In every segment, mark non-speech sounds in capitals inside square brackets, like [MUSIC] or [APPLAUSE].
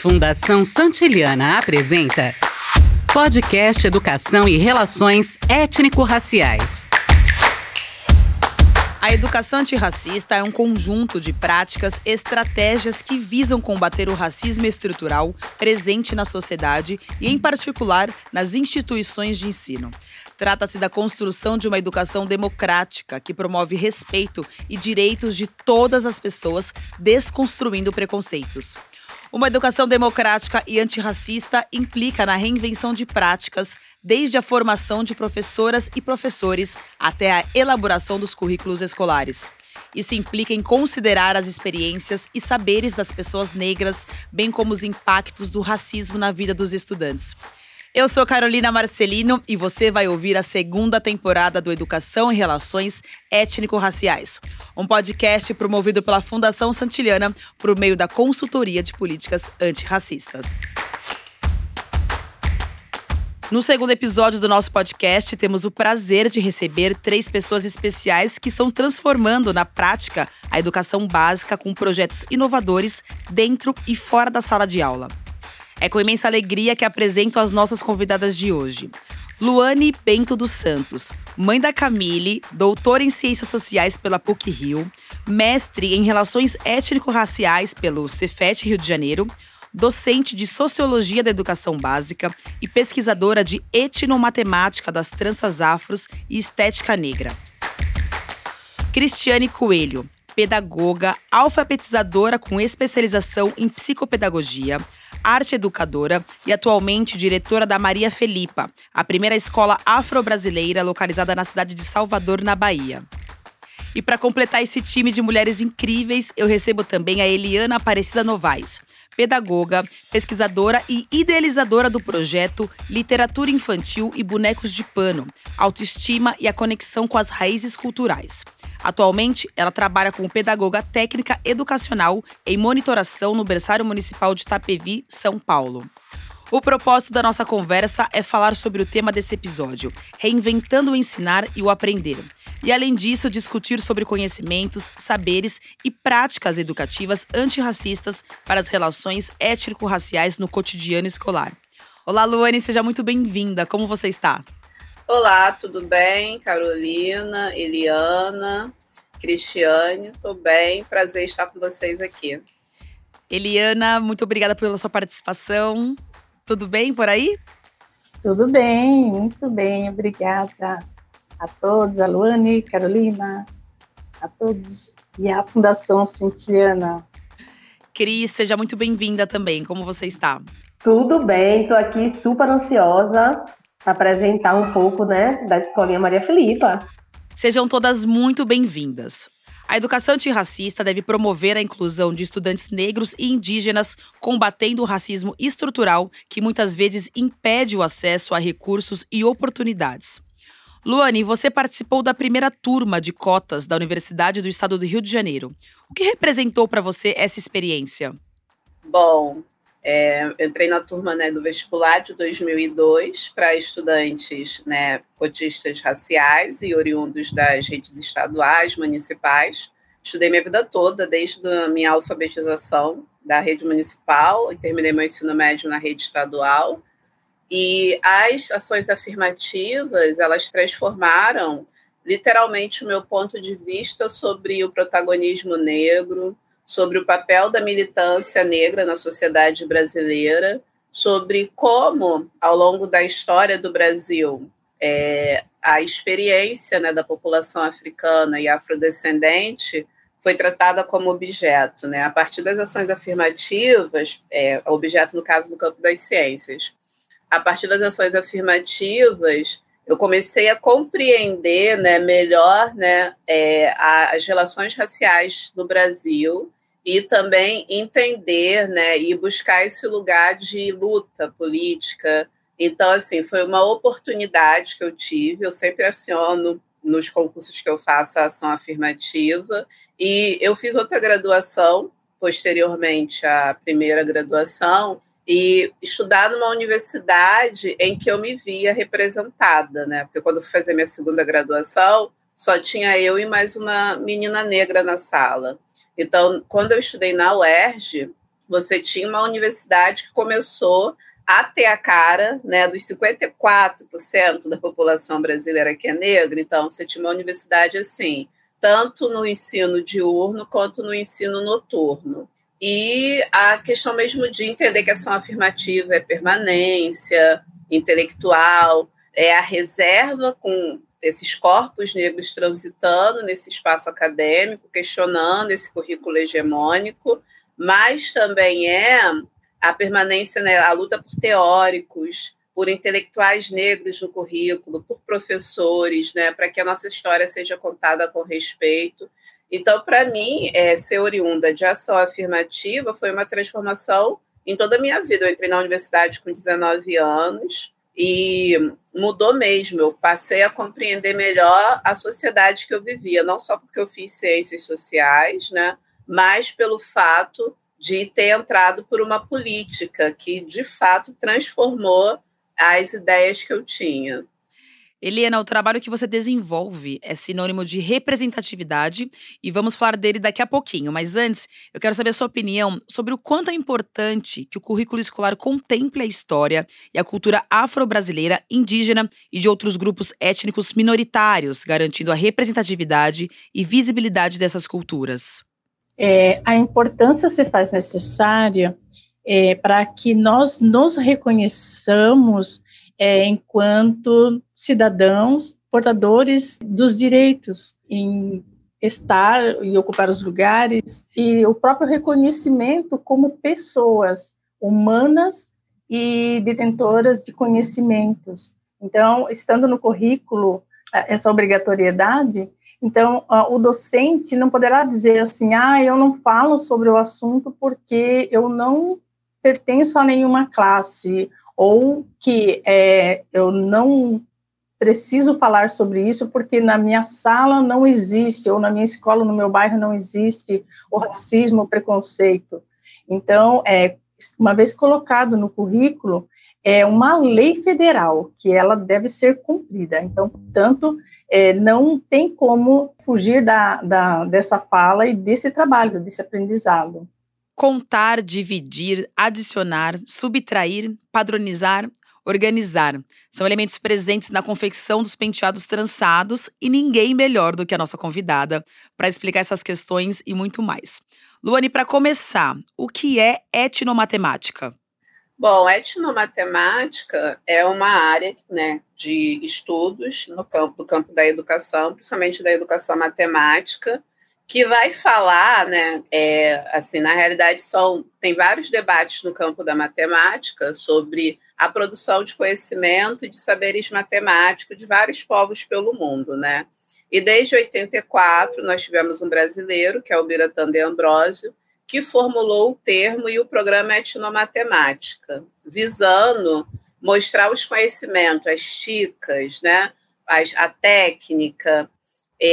Fundação Santiliana apresenta Podcast Educação e Relações Étnico-Raciais. A educação antirracista é um conjunto de práticas, estratégias que visam combater o racismo estrutural presente na sociedade e, em particular, nas instituições de ensino. Trata-se da construção de uma educação democrática que promove respeito e direitos de todas as pessoas, desconstruindo preconceitos. Uma educação democrática e antirracista implica na reinvenção de práticas, desde a formação de professoras e professores até a elaboração dos currículos escolares. Isso implica em considerar as experiências e saberes das pessoas negras, bem como os impactos do racismo na vida dos estudantes. Eu sou Carolina Marcelino e você vai ouvir a segunda temporada do Educação e Relações Étnico-Raciais, um podcast promovido pela Fundação Santiliana por meio da Consultoria de Políticas Antirracistas. No segundo episódio do nosso podcast, temos o prazer de receber três pessoas especiais que estão transformando na prática a educação básica com projetos inovadores dentro e fora da sala de aula. É com imensa alegria que apresento as nossas convidadas de hoje. Luane Bento dos Santos, mãe da Camille, doutora em Ciências Sociais pela PUC-Rio, mestre em Relações Étnico-Raciais pelo Cefet Rio de Janeiro, docente de Sociologia da Educação Básica e pesquisadora de Etnomatemática das Tranças Afros e Estética Negra. Cristiane Coelho, pedagoga, alfabetizadora com especialização em psicopedagogia, arte educadora e atualmente diretora da Maria Felipa, a primeira escola afro-brasileira localizada na cidade de Salvador, na Bahia. E para completar esse time de mulheres incríveis, eu recebo também a Eliana Aparecida Novaes, pedagoga, pesquisadora e idealizadora do projeto Literatura Infantil e Bonecos de Pano, Autoestima e a Conexão com as Raízes Culturais. Atualmente, ela trabalha como pedagoga técnica educacional em monitoração no Berçário Municipal de Itapevi, São Paulo. O propósito da nossa conversa é falar sobre o tema desse episódio, reinventando o ensinar e o aprender. E além disso, discutir sobre conhecimentos, saberes e práticas educativas antirracistas para as relações étnico-raciais no cotidiano escolar. Olá, Luane, seja muito bem-vinda. Como você está? Olá, tudo bem? Carolina, Eliana, Cristiane, estou bem. Prazer estar com vocês aqui. Eliana, muito obrigada pela sua participação. Tudo bem por aí? Tudo bem, muito bem, obrigada a todos, a Luane, Carolina, a todos e a Fundação Cintiliana. Cris, seja muito bem-vinda também. Como você está? Tudo bem, estou aqui super ansiosa apresentar um pouco né, da Escolinha Maria Filipa. Sejam todas muito bem-vindas. A educação antirracista deve promover a inclusão de estudantes negros e indígenas, combatendo o racismo estrutural que muitas vezes impede o acesso a recursos e oportunidades. Luane, você participou da primeira turma de cotas da Universidade do Estado do Rio de Janeiro. O que representou para você essa experiência? Bom, é, entrei na turma né, do vestibular de 2002 para estudantes né, cotistas raciais e oriundos das redes estaduais, municipais. Estudei minha vida toda, desde a minha alfabetização da rede municipal, terminei meu ensino médio na rede estadual. E as ações afirmativas, elas transformaram literalmente o meu ponto de vista sobre o protagonismo negro, sobre o papel da militância negra na sociedade brasileira, sobre como, ao longo da história do Brasil, é, a experiência né, da população africana e afrodescendente foi tratada como objeto, né, a partir das ações afirmativas, é, objeto no caso do campo das ciências. A partir das ações afirmativas, eu comecei a compreender né, melhor né, é, as relações raciais no Brasil e também entender, né, e buscar esse lugar de luta política. Então, assim, foi uma oportunidade que eu tive. Eu sempre aciono nos concursos que eu faço a ação afirmativa. E eu fiz outra graduação, posteriormente à primeira graduação, e estudar numa universidade em que eu me via representada, né? Porque quando fui fazer minha segunda graduação, só tinha eu e mais uma menina negra na sala. Então, quando eu estudei na UERJ, você tinha uma universidade que começou a ter a cara né, dos 54% da população brasileira que é negra, então você tinha uma universidade assim, tanto no ensino diurno quanto no ensino noturno. E a questão mesmo de entender que ação afirmativa é permanência intelectual, é a reserva com esses corpos negros transitando nesse espaço acadêmico, questionando esse currículo hegemônico, mas também é a permanência, né, a luta por teóricos, por intelectuais negros no currículo, por professores, né, para que a nossa história seja contada com respeito. Então, para mim, é, ser oriunda de ação afirmativa foi uma transformação em toda a minha vida. Eu entrei na universidade com 19 anos e mudou mesmo. Eu passei a compreender melhor a sociedade que eu vivia, não só porque eu fiz ciências sociais, né, mas pelo fato de ter entrado por uma política que, de fato, transformou as ideias que eu tinha. Eliana, o trabalho que você desenvolve é sinônimo de representatividade e vamos falar dele daqui a pouquinho. Mas antes, eu quero saber a sua opinião sobre o quanto é importante que o currículo escolar contemple a história e a cultura afro-brasileira, indígena e de outros grupos étnicos minoritários, garantindo a representatividade e visibilidade dessas culturas é, a importância se faz necessária é, para que nós nos reconheçamos é, enquanto cidadãos portadores dos direitos em estar e ocupar os lugares e o próprio reconhecimento como pessoas humanas e detentoras de conhecimentos. Então, estando no currículo essa obrigatoriedade, então, uh, o docente não poderá dizer assim, ah, eu não falo sobre o assunto porque eu não pertenço a nenhuma classe, ou que é, eu não preciso falar sobre isso porque na minha sala não existe, ou na minha escola, no meu bairro não existe o racismo, o preconceito. Então, é, uma vez colocado no currículo, é uma lei federal que ela deve ser cumprida. Então, portanto, é, não tem como fugir da, da, dessa fala e desse trabalho, desse aprendizado. Contar, dividir, adicionar, subtrair, padronizar, organizar. São elementos presentes na confecção dos penteados trançados e ninguém melhor do que a nossa convidada para explicar essas questões e muito mais. Luane, para começar, o que é etnomatemática? Bom, etnomatemática é uma área né, de estudos no campo, do campo da educação, principalmente da educação matemática, que vai falar, né, é, assim, na realidade são tem vários debates no campo da matemática sobre a produção de conhecimento e de saberes matemáticos de vários povos pelo mundo, né? E desde 84 nós tivemos um brasileiro, que é o Biratan de Ambrosio, que formulou o termo e o programa Etnomatemática, visando mostrar os conhecimentos, as dicas, né, a técnica,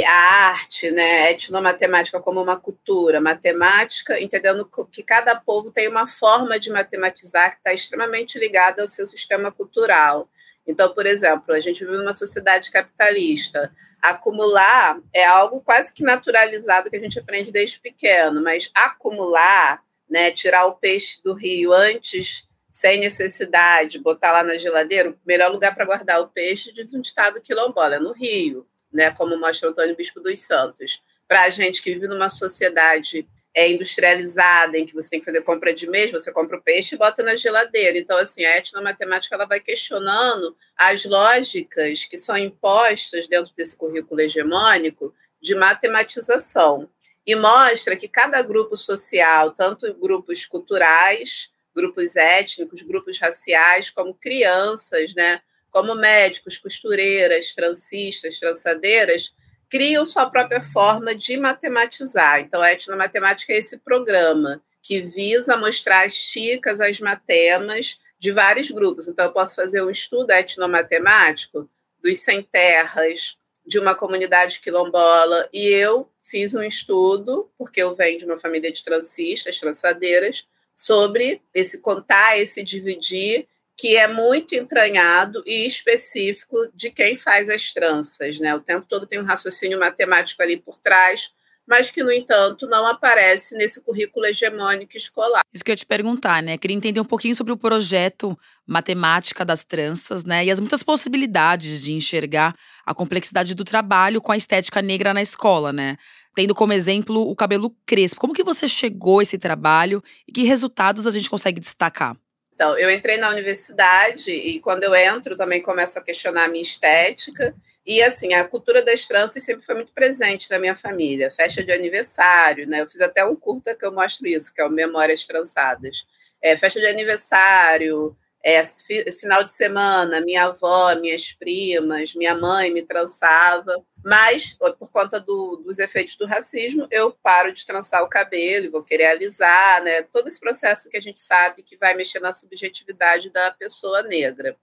a arte, né, etnomatemática como uma cultura, matemática, entendendo que cada povo tem uma forma de matematizar que está extremamente ligada ao seu sistema cultural. Então, por exemplo, a gente vive numa sociedade capitalista acumular é algo quase que naturalizado que a gente aprende desde pequeno, mas acumular, né, tirar o peixe do rio antes, sem necessidade, botar lá na geladeira, o melhor lugar para guardar o peixe diz um estado quilombola, é no rio, né, como mostra Antônio Bispo dos Santos. Para a gente que vive numa sociedade é industrializada, em que você tem que fazer compra de mês, você compra o peixe e bota na geladeira. Então, assim, a etnomatemática ela vai questionando as lógicas que são impostas dentro desse currículo hegemônico de matematização. E mostra que cada grupo social, tanto grupos culturais, grupos étnicos, grupos raciais, como crianças, né, como médicos, costureiras, transistas, trançadeiras, criam sua própria forma de matematizar. Então, a etnomatemática é esse programa que visa mostrar as chicas, as matemas de vários grupos. Então, eu posso fazer um estudo etnomatemático dos sem terras, de uma comunidade quilombola, e eu fiz um estudo, porque eu venho de uma família de transistas, trançadeiras, sobre esse contar, esse dividir que é muito entranhado e específico de quem faz as tranças, né? O tempo todo tem um raciocínio matemático ali por trás, mas que, no entanto, não aparece nesse currículo hegemônico escolar. Isso que eu ia te perguntar, né? Queria entender um pouquinho sobre o projeto Matemática das Tranças, né? E as muitas possibilidades de enxergar a complexidade do trabalho com a estética negra na escola, né? Tendo como exemplo o cabelo crespo. Como que você chegou a esse trabalho e que resultados a gente consegue destacar? Então, eu entrei na universidade e quando eu entro também começo a questionar a minha estética. E assim, a cultura das tranças sempre foi muito presente na minha família. Festa de aniversário, né? Eu fiz até um curta que eu mostro isso, que é o Memórias Trançadas. É, festa de aniversário, é, final de semana, minha avó, minhas primas, minha mãe me trançava. Mas, por conta do, dos efeitos do racismo, eu paro de trançar o cabelo, vou querer alisar, né? Todo esse processo que a gente sabe que vai mexer na subjetividade da pessoa negra.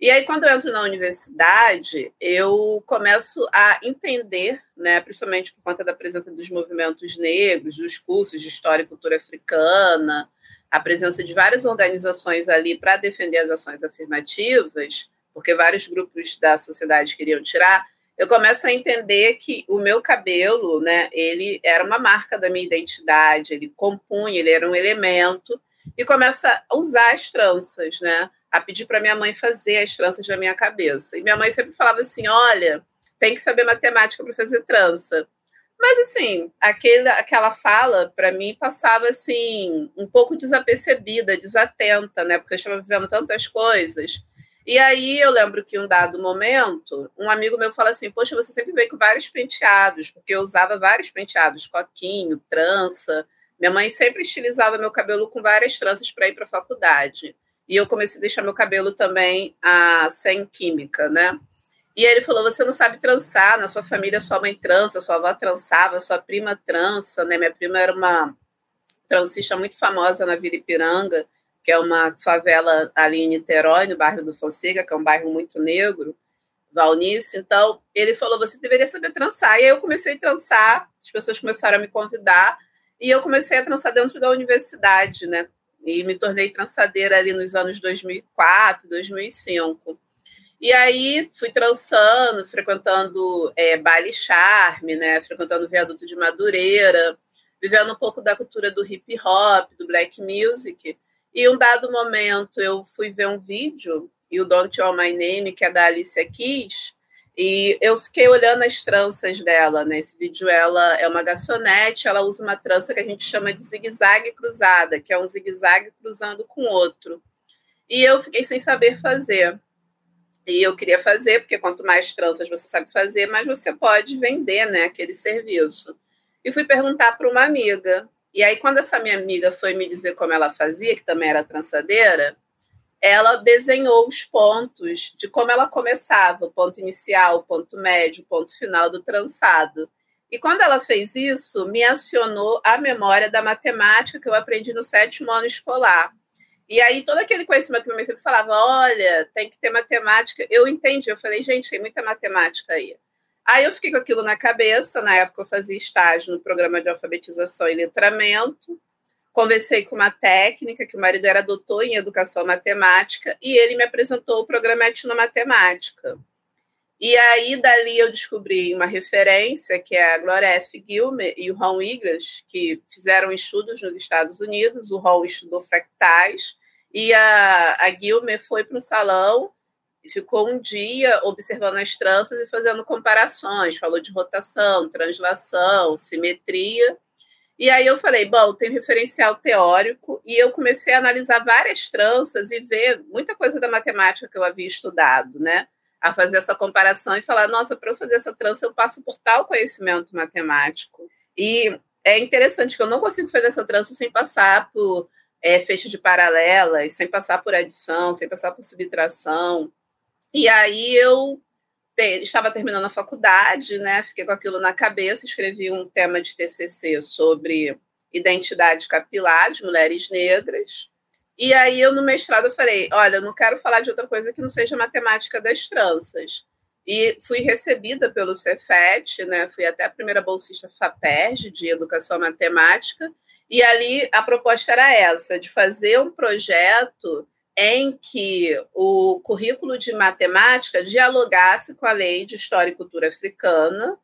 E aí, quando eu entro na universidade, eu começo a entender, né, principalmente por conta da presença dos movimentos negros, dos cursos de História e Cultura Africana, a presença de várias organizações ali para defender as ações afirmativas, porque vários grupos da sociedade queriam tirar, eu começo a entender que o meu cabelo, né, ele era uma marca da minha identidade, ele compunha, ele era um elemento, e começa a usar as tranças, né, a pedir para minha mãe fazer as tranças da minha cabeça. E minha mãe sempre falava assim: olha, tem que saber matemática para fazer trança. Mas assim, aquele, aquela fala para mim passava assim um pouco desapercebida, desatenta, né? Porque eu estava vivendo tantas coisas e aí eu lembro que um dado momento, um amigo meu fala assim: Poxa, você sempre veio com vários penteados, porque eu usava vários penteados, coquinho, trança. Minha mãe sempre estilizava meu cabelo com várias tranças para ir para a faculdade. E eu comecei a deixar meu cabelo também ah, sem química, né? E ele falou: Você não sabe trançar, na sua família sua mãe trança, sua avó trançava, sua prima trança, né? Minha prima era uma transista muito famosa na Vila Ipiranga que é uma favela ali em Niterói, no bairro do Fonseca, que é um bairro muito negro, Valnice. Então, ele falou: você deveria saber trançar. E aí eu comecei a trançar, as pessoas começaram a me convidar, e eu comecei a trançar dentro da universidade, né? E me tornei trançadeira ali nos anos 2004, 2005. E aí fui trançando, frequentando é, baile charme, né? Frequentando o viaduto de Madureira, vivendo um pouco da cultura do hip hop, do black music. E um dado momento eu fui ver um vídeo, e o Don't Call My Name, que é da Alicia Keys, e eu fiquei olhando as tranças dela, né? Esse vídeo ela é uma garçonete, ela usa uma trança que a gente chama de zigue-zague cruzada, que é um zigue-zague cruzando com outro. E eu fiquei sem saber fazer. E eu queria fazer, porque quanto mais tranças você sabe fazer, mais você pode vender, né, aquele serviço. E fui perguntar para uma amiga. E aí, quando essa minha amiga foi me dizer como ela fazia, que também era trançadeira, ela desenhou os pontos de como ela começava, ponto inicial, ponto médio, ponto final do trançado. E quando ela fez isso, me acionou a memória da matemática que eu aprendi no sétimo ano escolar. E aí, todo aquele conhecimento que meu sempre falava, olha, tem que ter matemática, eu entendi. Eu falei, gente, tem muita matemática aí. Aí eu fiquei com aquilo na cabeça, na época eu fazia estágio no programa de alfabetização e letramento. Conversei com uma técnica que o marido era doutor em educação matemática e ele me apresentou o programa Etnomatemática. E aí, dali, eu descobri uma referência, que é a Gloria F. Gilmer e o Ron Iglas, que fizeram estudos nos Estados Unidos. O Ron estudou fractais e a, a Gilmer foi para o salão ficou um dia observando as tranças e fazendo comparações, falou de rotação, translação, simetria. E aí eu falei, bom, tem referencial teórico, e eu comecei a analisar várias tranças e ver muita coisa da matemática que eu havia estudado, né? A fazer essa comparação e falar, nossa, para eu fazer essa trança eu passo por tal conhecimento matemático. E é interessante que eu não consigo fazer essa trança sem passar por é, fecho de paralelas, sem passar por adição, sem passar por subtração. E aí eu te, estava terminando a faculdade, né? Fiquei com aquilo na cabeça, escrevi um tema de TCC sobre identidade capilar de mulheres negras. E aí eu no mestrado eu falei, olha, eu não quero falar de outra coisa que não seja matemática das tranças. E fui recebida pelo Cefet, né? Fui até a primeira bolsista FAPERJ de educação matemática, e ali a proposta era essa, de fazer um projeto em que o currículo de matemática dialogasse com a lei de história e cultura africana,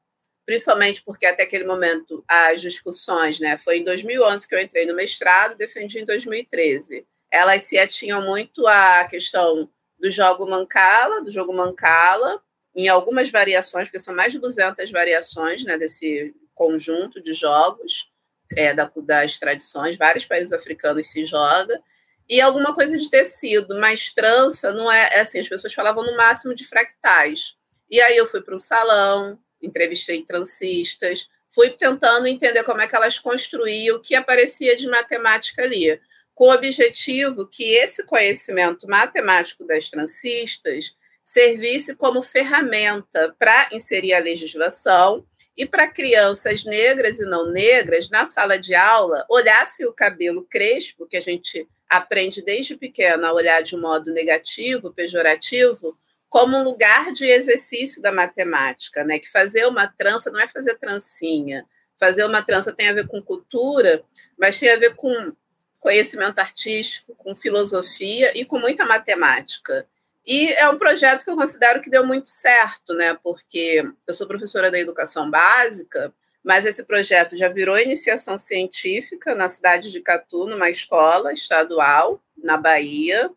principalmente porque até aquele momento as discussões, né, foi em 2011 que eu entrei no mestrado, defendi em 2013. Elas se atinham muito à questão do jogo Mancala, do jogo Mancala, em algumas variações, porque são mais de 200 variações né, desse conjunto de jogos é, da, das tradições, vários países africanos se joga, e alguma coisa de tecido, mas trança não é, é assim, as pessoas falavam no máximo de fractais. E aí eu fui para o salão, entrevistei transistas, fui tentando entender como é que elas construíam o que aparecia de matemática ali, com o objetivo que esse conhecimento matemático das transistas servisse como ferramenta para inserir a legislação e para crianças negras e não negras, na sala de aula, olhasse o cabelo crespo, que a gente aprende desde pequena a olhar de modo negativo, pejorativo, como um lugar de exercício da matemática, né? Que fazer uma trança não é fazer trancinha. Fazer uma trança tem a ver com cultura, mas tem a ver com conhecimento artístico, com filosofia e com muita matemática. E é um projeto que eu considero que deu muito certo, né? Porque eu sou professora da educação básica, mas esse projeto já virou iniciação científica na cidade de Catu, numa escola estadual na Bahia.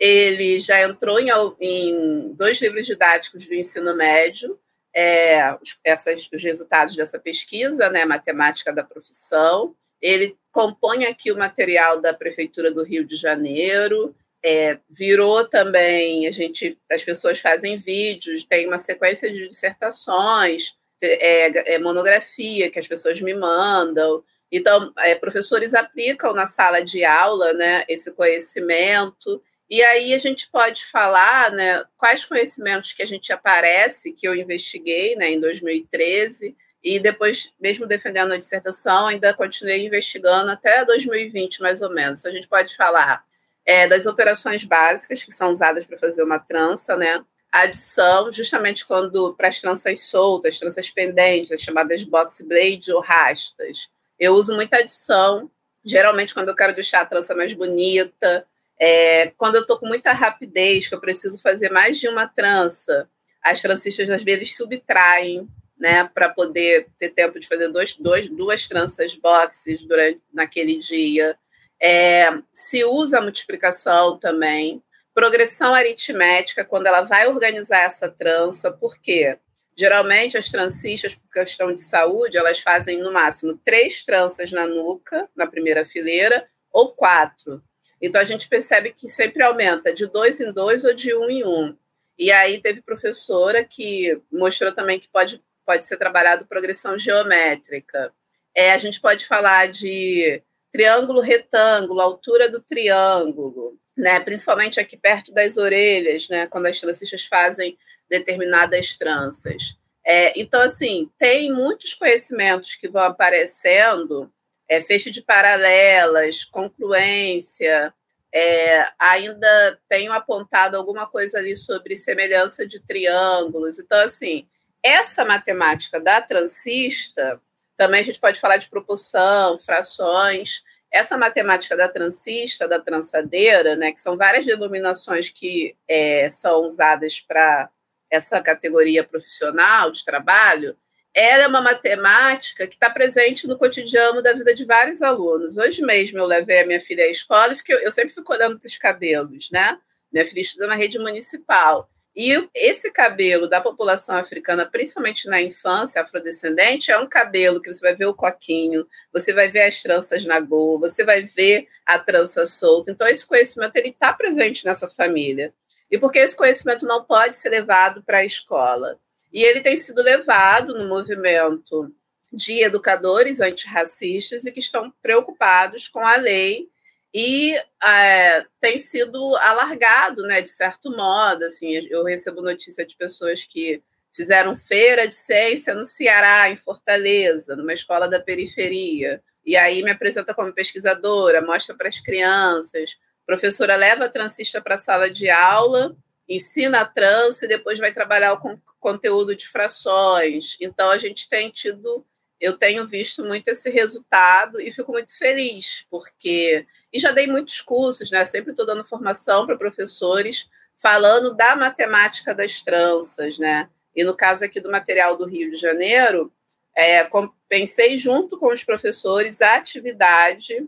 Ele já entrou em, em dois livros didáticos do ensino médio, é, essas, os resultados dessa pesquisa, né, matemática da profissão. Ele compõe aqui o material da prefeitura do Rio de Janeiro. É, virou também, a gente, as pessoas fazem vídeos, tem uma sequência de dissertações, é, é monografia que as pessoas me mandam. Então, é, professores aplicam na sala de aula né, esse conhecimento. E aí a gente pode falar né, quais conhecimentos que a gente aparece, que eu investiguei né, em 2013, e depois, mesmo defendendo a dissertação, ainda continuei investigando até 2020, mais ou menos. A gente pode falar é, das operações básicas que são usadas para fazer uma trança, né? A adição, justamente quando para as tranças soltas, tranças pendentes, as chamadas box blade ou rastas. Eu uso muita adição, geralmente quando eu quero deixar a trança mais bonita, é, quando eu estou com muita rapidez, que eu preciso fazer mais de uma trança, as trancistas às vezes subtraem, né, para poder ter tempo de fazer dois, dois, duas tranças boxes durante naquele dia. É, se usa a multiplicação também, progressão aritmética quando ela vai organizar essa trança, por quê? Geralmente as transistas, por questão de saúde, elas fazem no máximo três tranças na nuca, na primeira fileira, ou quatro. Então a gente percebe que sempre aumenta de dois em dois ou de um em um. E aí teve professora que mostrou também que pode, pode ser trabalhado progressão geométrica. É, a gente pode falar de triângulo retângulo, altura do triângulo, né? principalmente aqui perto das orelhas, né? quando as trancistas fazem determinadas tranças. É, então, assim, tem muitos conhecimentos que vão aparecendo é, fecho de paralelas, concluência. É, ainda tenho apontado alguma coisa ali sobre semelhança de triângulos. Então, assim, essa matemática da transista, também a gente pode falar de proporção, frações. Essa matemática da transista, da trançadeira, né, que são várias denominações que é, são usadas para essa categoria profissional de trabalho, ela é uma matemática que está presente no cotidiano da vida de vários alunos. Hoje mesmo eu levei a minha filha à escola e fiquei, eu sempre fico olhando para os cabelos, né? Minha filha estuda na rede municipal. E esse cabelo da população africana, principalmente na infância afrodescendente, é um cabelo que você vai ver o coquinho, você vai ver as tranças na goa, você vai ver a trança solta. Então, esse conhecimento ele está presente nessa família. E porque esse conhecimento não pode ser levado para a escola? E ele tem sido levado no movimento de educadores antirracistas e que estão preocupados com a lei e é, tem sido alargado, né, de certo modo. Assim, eu recebo notícia de pessoas que fizeram feira de ciência no Ceará, em Fortaleza, numa escola da periferia. E aí me apresenta como pesquisadora, mostra para as crianças. A professora leva a transista para a sala de aula ensina a trans e depois vai trabalhar o conteúdo de frações. Então, a gente tem tido, eu tenho visto muito esse resultado e fico muito feliz, porque. E já dei muitos cursos, né? Sempre estou dando formação para professores falando da matemática das tranças, né? E no caso aqui do material do Rio de Janeiro, é, pensei junto com os professores a atividade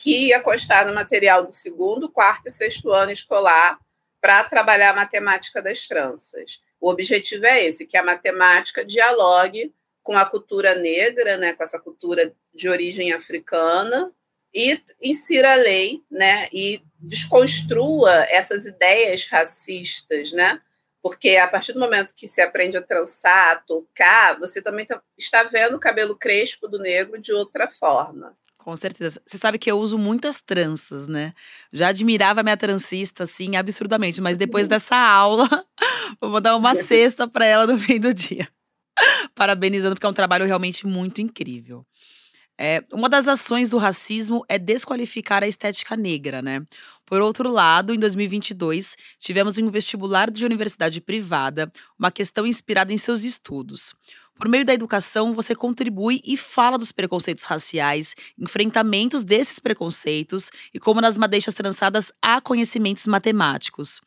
que ia constar no material do segundo, quarto e sexto ano escolar para trabalhar a matemática das tranças. O objetivo é esse, que a matemática dialogue com a cultura negra, né, com essa cultura de origem africana, e insira a lei, né, e desconstrua essas ideias racistas, né, porque a partir do momento que se aprende a trançar, a tocar, você também tá, está vendo o cabelo crespo do negro de outra forma. Com certeza. Você sabe que eu uso muitas tranças, né? Já admirava minha trancista, assim, absurdamente. Mas depois [LAUGHS] dessa aula, [LAUGHS] vou mandar uma cesta para ela no fim do dia. Parabenizando, porque é um trabalho realmente muito incrível. É, uma das ações do racismo é desqualificar a estética negra, né? Por outro lado, em 2022, tivemos em um vestibular de universidade privada uma questão inspirada em seus estudos. Por meio da educação, você contribui e fala dos preconceitos raciais, enfrentamentos desses preconceitos e como nas madeixas trançadas há conhecimentos matemáticos.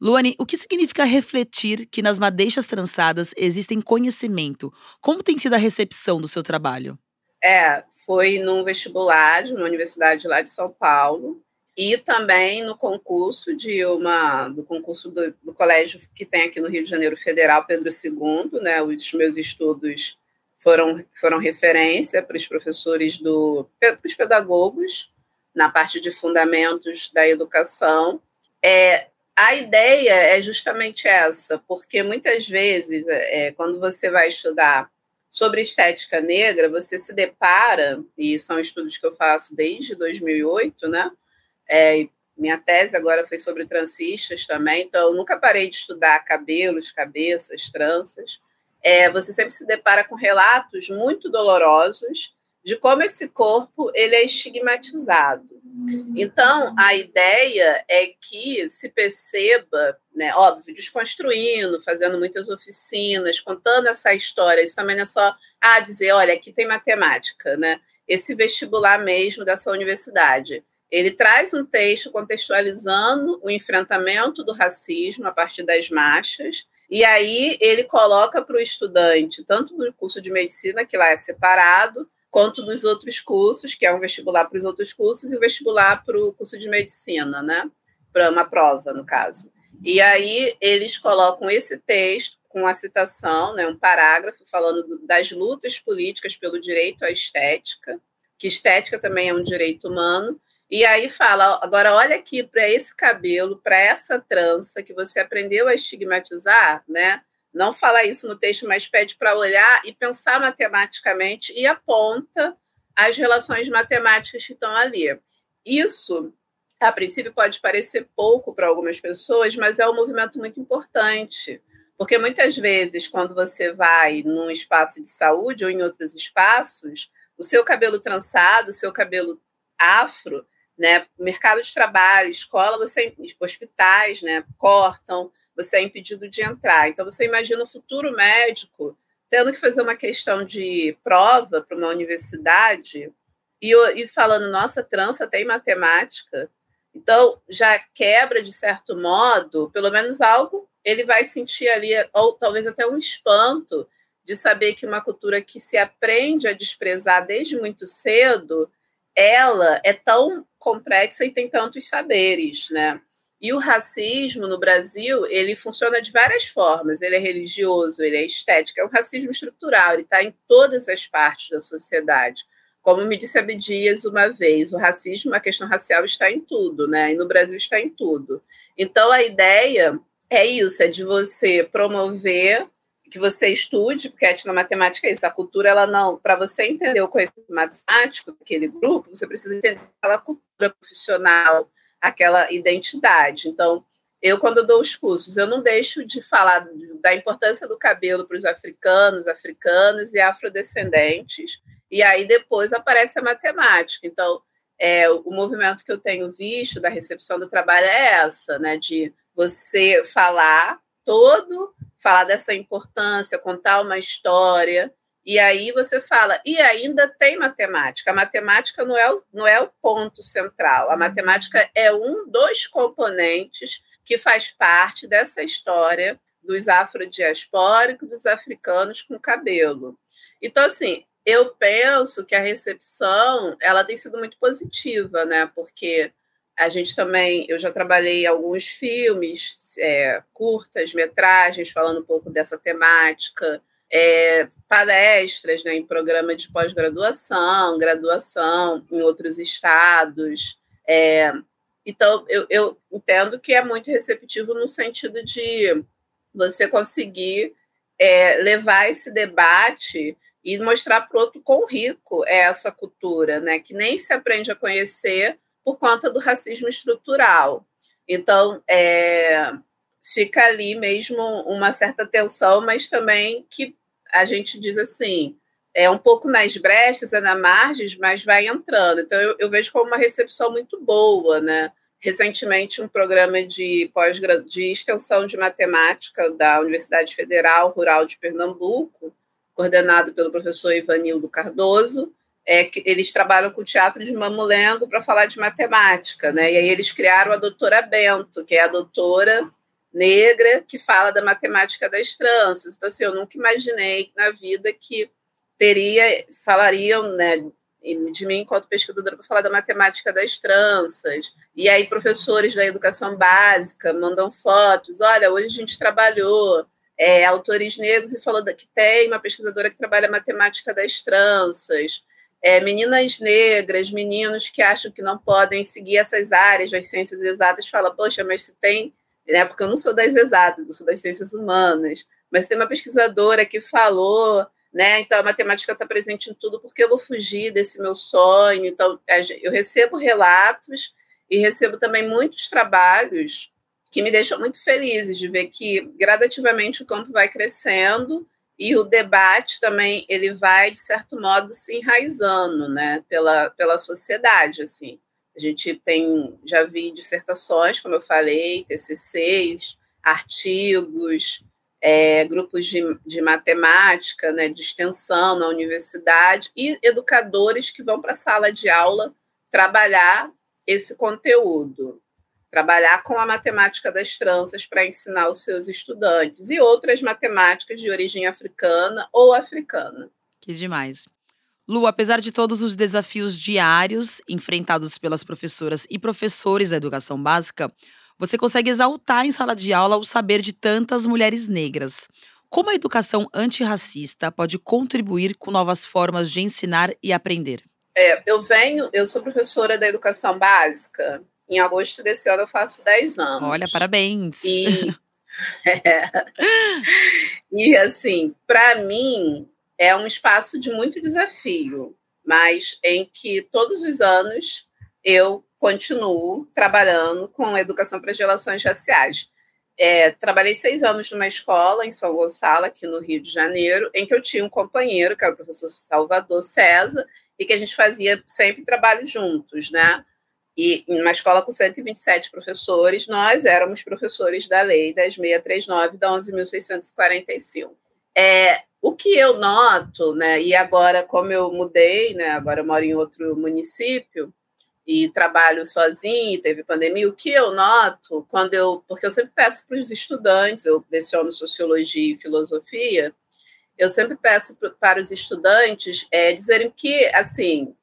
Luane, o que significa refletir que nas madeixas trançadas existem conhecimento? Como tem sido a recepção do seu trabalho? É, foi num vestibular de uma universidade lá de São Paulo e também no concurso de uma do concurso do, do, colégio que tem aqui no Rio de Janeiro Federal Pedro II, né? Os meus estudos foram foram referência para os professores do para os pedagogos na parte de fundamentos da educação. É, a ideia é justamente essa, porque muitas vezes, é, quando você vai estudar sobre estética negra, você se depara, e são estudos que eu faço desde 2008, né? É, minha tese agora foi sobre transistas também, então eu nunca parei de estudar cabelos, cabeças, tranças. É, você sempre se depara com relatos muito dolorosos de como esse corpo ele é estigmatizado. Então, a ideia é que se perceba, né, óbvio, desconstruindo, fazendo muitas oficinas, contando essa história. Isso também não é só ah, dizer, olha, aqui tem matemática, né? Esse vestibular mesmo dessa universidade. Ele traz um texto contextualizando o enfrentamento do racismo a partir das marchas, e aí ele coloca para o estudante, tanto do curso de medicina, que lá é separado, quanto dos outros cursos, que é um vestibular para os outros cursos e o vestibular para o curso de medicina, né? Para uma prova, no caso. E aí eles colocam esse texto com a citação, né, um parágrafo falando das lutas políticas pelo direito à estética, que estética também é um direito humano, e aí fala, agora olha aqui para esse cabelo, para essa trança que você aprendeu a estigmatizar, né? Não fala isso no texto, mas pede para olhar e pensar matematicamente e aponta as relações matemáticas que estão ali. Isso, a princípio, pode parecer pouco para algumas pessoas, mas é um movimento muito importante. Porque muitas vezes, quando você vai num espaço de saúde ou em outros espaços, o seu cabelo trançado, o seu cabelo afro, né, mercado de trabalho, escola, você, hospitais, né, cortam, você é impedido de entrar. Então, você imagina o futuro médico tendo que fazer uma questão de prova para uma universidade e, e falando, nossa, trança tem matemática. Então, já quebra, de certo modo, pelo menos algo, ele vai sentir ali, ou talvez até um espanto, de saber que uma cultura que se aprende a desprezar desde muito cedo, ela é tão complexa e tem tantos saberes, né? E o racismo no Brasil, ele funciona de várias formas. Ele é religioso, ele é estético, é um racismo estrutural, ele está em todas as partes da sociedade. Como me disse Abdias uma vez, o racismo, a questão racial está em tudo, né? E no Brasil está em tudo. Então a ideia é isso, é de você promover que você estude, porque a etnomatemática é isso, a cultura, ela não, para você entender o conhecimento matemático daquele grupo, você precisa entender aquela cultura profissional, aquela identidade. Então, eu, quando dou os cursos, eu não deixo de falar da importância do cabelo para os africanos, africanas e afrodescendentes, e aí depois aparece a matemática. Então, é, o movimento que eu tenho visto da recepção do trabalho é essa, né, de você falar todo, falar dessa importância, contar uma história, e aí você fala, e ainda tem matemática. A matemática não é o, não é o ponto central. A uhum. matemática é um dos componentes que faz parte dessa história dos afrodiaspóricos, dos africanos com cabelo. Então, assim, eu penso que a recepção ela tem sido muito positiva, né? Porque a gente também, eu já trabalhei em alguns filmes, é, curtas, metragens, falando um pouco dessa temática, é, palestras né, em programa de pós-graduação, graduação em outros estados. É, então, eu, eu entendo que é muito receptivo no sentido de você conseguir é, levar esse debate e mostrar para o outro quão rico é essa cultura, né? que nem se aprende a conhecer por conta do racismo estrutural. Então, é, fica ali mesmo uma certa tensão, mas também que a gente diz assim, é um pouco nas brechas, é na margens, mas vai entrando. Então, eu, eu vejo como uma recepção muito boa, né? Recentemente, um programa de pós de extensão de matemática da Universidade Federal Rural de Pernambuco coordenado pelo professor Ivanildo Cardoso. É, que eles trabalham com o teatro de Mamulengo para falar de matemática, né? E aí eles criaram a doutora Bento, que é a doutora negra que fala da matemática das tranças. Então, assim, eu nunca imaginei na vida que teria, falariam, né, de mim enquanto pesquisadora para falar da matemática das tranças. E aí professores da educação básica mandam fotos, olha, hoje a gente trabalhou é, autores negros e falou que tem uma pesquisadora que trabalha matemática das tranças, é, meninas negras, meninos que acham que não podem seguir essas áreas das ciências exatas, fala, poxa, mas se tem, né, porque eu não sou das exatas, eu sou das ciências humanas, mas tem uma pesquisadora que falou, né, então a matemática está presente em tudo, porque eu vou fugir desse meu sonho, então eu recebo relatos e recebo também muitos trabalhos que me deixam muito felizes de ver que gradativamente o campo vai crescendo e o debate também ele vai de certo modo se enraizando, né, pela pela sociedade assim. A gente tem já vi dissertações, como eu falei, TCCs, artigos, é, grupos de, de matemática, né, de extensão na universidade e educadores que vão para a sala de aula trabalhar esse conteúdo trabalhar com a matemática das tranças para ensinar os seus estudantes e outras matemáticas de origem africana ou africana. Que demais. Lu, apesar de todos os desafios diários enfrentados pelas professoras e professores da educação básica, você consegue exaltar em sala de aula o saber de tantas mulheres negras. Como a educação antirracista pode contribuir com novas formas de ensinar e aprender? É, eu venho, eu sou professora da educação básica em agosto desse ano eu faço 10 anos. Olha, parabéns. E, [LAUGHS] é, e assim, para mim, é um espaço de muito desafio, mas em que todos os anos eu continuo trabalhando com educação para as relações raciais. É, trabalhei seis anos numa escola em São Gonçalo, aqui no Rio de Janeiro, em que eu tinha um companheiro, que era o professor Salvador César, e que a gente fazia sempre trabalho juntos, né? E uma escola com 127 professores, nós éramos professores da lei 10639 da 11.645. É, o que eu noto, né, e agora, como eu mudei, né, agora eu moro em outro município e trabalho sozinho, teve pandemia, o que eu noto, quando eu, porque eu sempre peço para os estudantes, eu leciono sociologia e filosofia, eu sempre peço para os estudantes é, dizerem que, assim,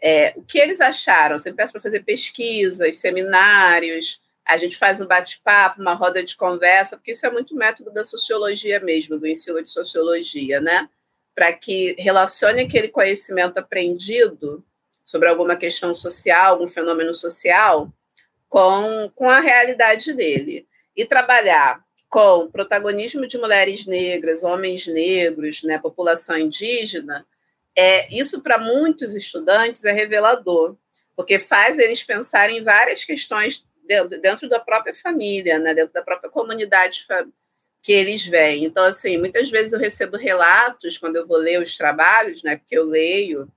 é, o que eles acharam? Você peço para fazer pesquisas, seminários, a gente faz um bate-papo, uma roda de conversa, porque isso é muito método da sociologia mesmo, do ensino de sociologia, né? Para que relacione aquele conhecimento aprendido sobre alguma questão social, algum fenômeno social, com, com a realidade dele. E trabalhar com protagonismo de mulheres negras, homens negros, né, população indígena, é, isso para muitos estudantes é revelador, porque faz eles pensarem em várias questões dentro, dentro da própria família, né, dentro da própria comunidade que eles veem. Então, assim, muitas vezes eu recebo relatos quando eu vou ler os trabalhos, né, porque eu leio,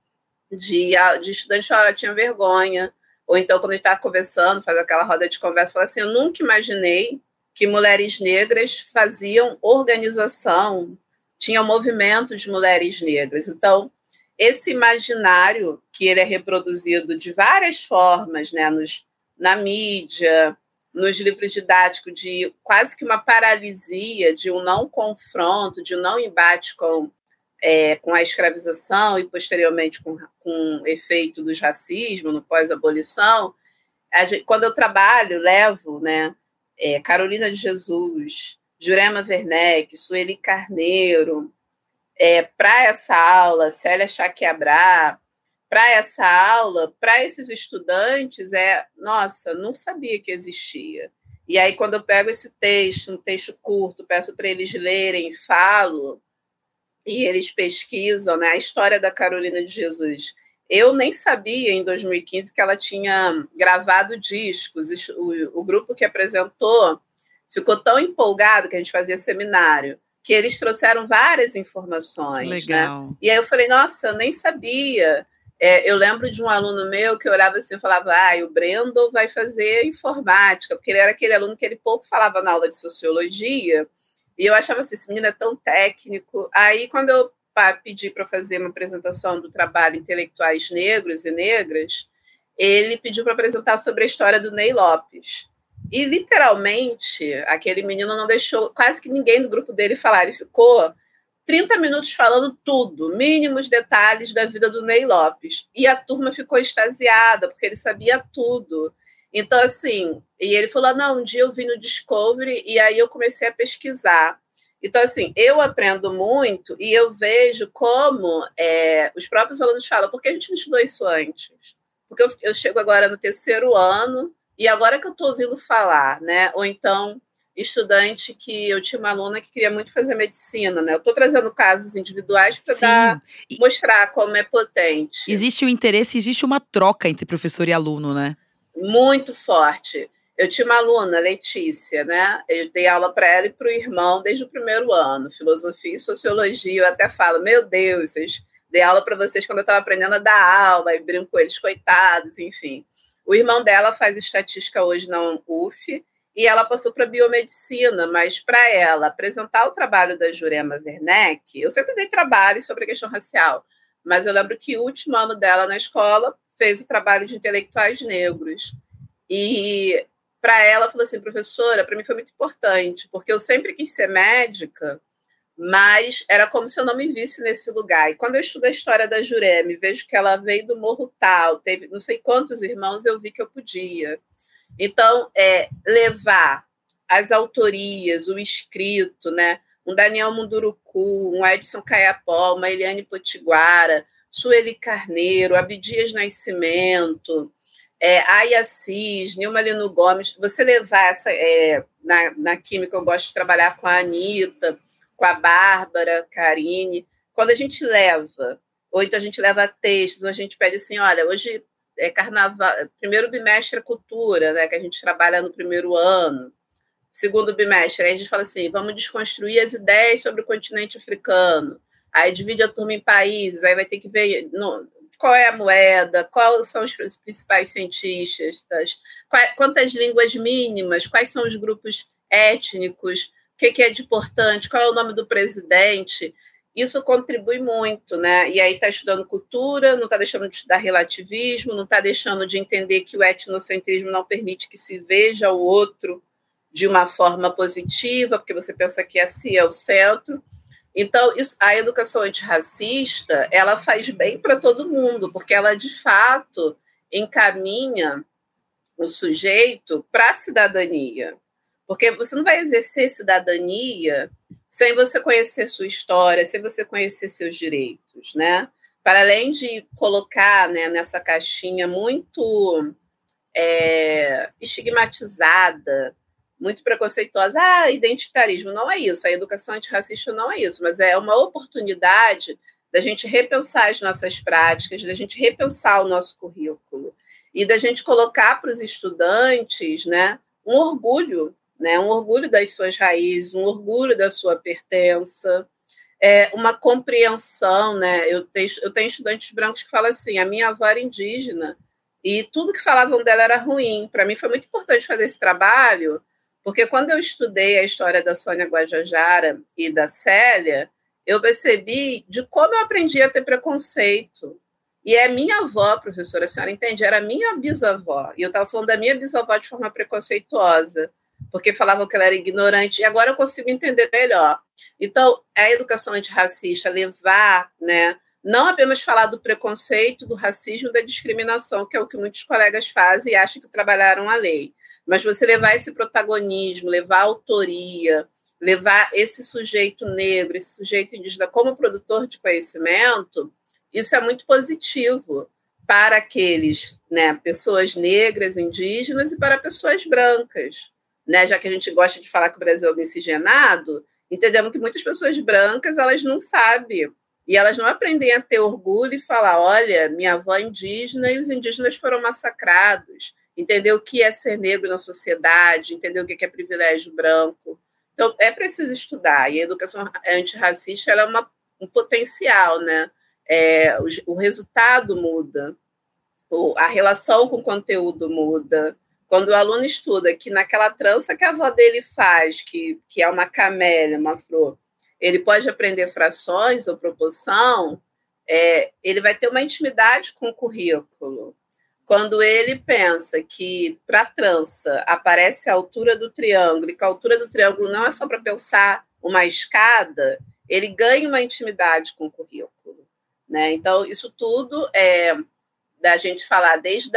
de, de estudantes falar, tinha vergonha, ou então quando a gente está conversando, faz aquela roda de conversa, fala assim, eu nunca imaginei que mulheres negras faziam organização, tinham movimento de mulheres negras. Então, esse imaginário que ele é reproduzido de várias formas, né, nos, na mídia, nos livros didáticos de quase que uma paralisia, de um não confronto, de um não embate com, é, com a escravização e posteriormente com, com o efeito dos racismo no pós-abolição, quando eu trabalho, levo né, é, Carolina de Jesus, Jurema Werneck, Sueli Carneiro, é, para essa aula, Célia Chaquiabrá, para essa aula, para esses estudantes, é, nossa, não sabia que existia. E aí, quando eu pego esse texto, um texto curto, peço para eles lerem, falo, e eles pesquisam né, a história da Carolina de Jesus. Eu nem sabia em 2015 que ela tinha gravado discos. O, o grupo que apresentou ficou tão empolgado que a gente fazia seminário que eles trouxeram várias informações. Né? Legal. Né? E aí eu falei, nossa, eu nem sabia. É, eu lembro de um aluno meu que orava assim, falava, ah, o Brendo vai fazer informática, porque ele era aquele aluno que ele pouco falava na aula de sociologia, e eu achava assim, esse menino é tão técnico. Aí, quando eu pedi para fazer uma apresentação do trabalho Intelectuais Negros e Negras, ele pediu para apresentar sobre a história do Ney Lopes. E, literalmente, aquele menino não deixou quase que ninguém do grupo dele falar. Ele ficou 30 minutos falando tudo, mínimos detalhes da vida do Ney Lopes. E a turma ficou extasiada, porque ele sabia tudo. Então, assim, e ele falou: não, um dia eu vi no Discovery e aí eu comecei a pesquisar. Então, assim, eu aprendo muito e eu vejo como é, os próprios alunos falam: por que a gente não estudou isso antes? Porque eu, eu chego agora no terceiro ano e agora que eu estou ouvindo falar, né? Ou então estudante que eu tinha uma aluna que queria muito fazer medicina, né? Eu estou trazendo casos individuais para mostrar como é potente. Existe um interesse, existe uma troca entre professor e aluno, né? Muito forte. Eu tinha uma aluna, Letícia, né? Eu dei aula para ela e para o irmão desde o primeiro ano, filosofia e sociologia. Eu até falo, meu Deus, vocês dei aula para vocês quando eu estava aprendendo a dar aula e brinco com eles, coitados, enfim. O irmão dela faz estatística hoje na UF e ela passou para biomedicina, mas para ela apresentar o trabalho da Jurema Werneck, eu sempre dei trabalho sobre a questão racial, mas eu lembro que o último ano dela na escola fez o trabalho de intelectuais negros. E para ela falou assim, professora, para mim foi muito importante, porque eu sempre quis ser médica, mas era como se eu não me visse nesse lugar. E quando eu estudo a história da Jurema vejo que ela veio do Morro Tal, teve não sei quantos irmãos, eu vi que eu podia. Então, é, levar as autorias, o escrito, né? um Daniel Munduruku, um Edson Caiapó, uma Eliane Potiguara, Sueli Carneiro, Abdias Nascimento, é, Aya Cis, Nilma Lino Gomes, você levar essa. É, na, na Química, eu gosto de trabalhar com a Anitta, com a Bárbara, Karine. Quando a gente leva, ou então a gente leva textos, ou a gente pede assim: olha, hoje é carnaval, primeiro bimestre é cultura, né, que a gente trabalha no primeiro ano, segundo bimestre, aí a gente fala assim, vamos desconstruir as ideias sobre o continente africano, aí divide a turma em países, aí vai ter que ver no, qual é a moeda, quais são os principais cientistas, quantas línguas mínimas, quais são os grupos étnicos, o que, que é de importante, qual é o nome do presidente, isso contribui muito, né? E aí está estudando cultura, não está deixando de estudar relativismo, não está deixando de entender que o etnocentrismo não permite que se veja o outro de uma forma positiva, porque você pensa que assim é o centro. Então, isso, a educação antirracista, ela faz bem para todo mundo, porque ela, de fato, encaminha o sujeito para a cidadania. Porque você não vai exercer cidadania sem você conhecer sua história, sem você conhecer seus direitos, né? Para além de colocar né, nessa caixinha muito é, estigmatizada, muito preconceituosa, ah, identitarismo, não é isso, a educação antirracista não é isso, mas é uma oportunidade da gente repensar as nossas práticas, da gente repensar o nosso currículo e da gente colocar para os estudantes né, um orgulho né? um orgulho das suas raízes, um orgulho da sua pertença, é, uma compreensão. Né? Eu, tenho, eu tenho estudantes brancos que falam assim: a minha avó era indígena e tudo que falavam dela era ruim. Para mim foi muito importante fazer esse trabalho, porque quando eu estudei a história da Sônia Guajajara e da Célia, eu percebi de como eu aprendi a ter preconceito. E é minha avó, professora, a senhora entende? Era minha bisavó. E eu estava falando da minha bisavó de forma preconceituosa, porque falavam que ela era ignorante, e agora eu consigo entender melhor. Então, a educação antirracista, levar, né, não apenas falar do preconceito, do racismo, da discriminação, que é o que muitos colegas fazem e acham que trabalharam a lei, mas você levar esse protagonismo, levar autoria, levar esse sujeito negro, esse sujeito indígena como produtor de conhecimento, isso é muito positivo para aqueles, né, pessoas negras, indígenas e para pessoas brancas, né? Já que a gente gosta de falar que o Brasil é miscigenado, entendemos que muitas pessoas brancas elas não sabem e elas não aprendem a ter orgulho e falar, olha, minha avó é indígena e os indígenas foram massacrados, entender o que é ser negro na sociedade, entender o que é privilégio branco. Então, é preciso estudar, e a educação antirracista é uma, um potencial, né? é, o, o, resultado muda, o, a relação com o conteúdo muda. Quando o aluno estuda que naquela trança que a avó dele faz, que, que é uma camélia, uma flor, ele pode aprender frações ou proporção, é, ele vai ter uma intimidade com o currículo. Quando ele pensa que para trança aparece a altura do triângulo, e que a altura do triângulo não é só para pensar uma escada, ele ganha uma intimidade com o currículo. Né? Então, isso tudo é da gente falar desde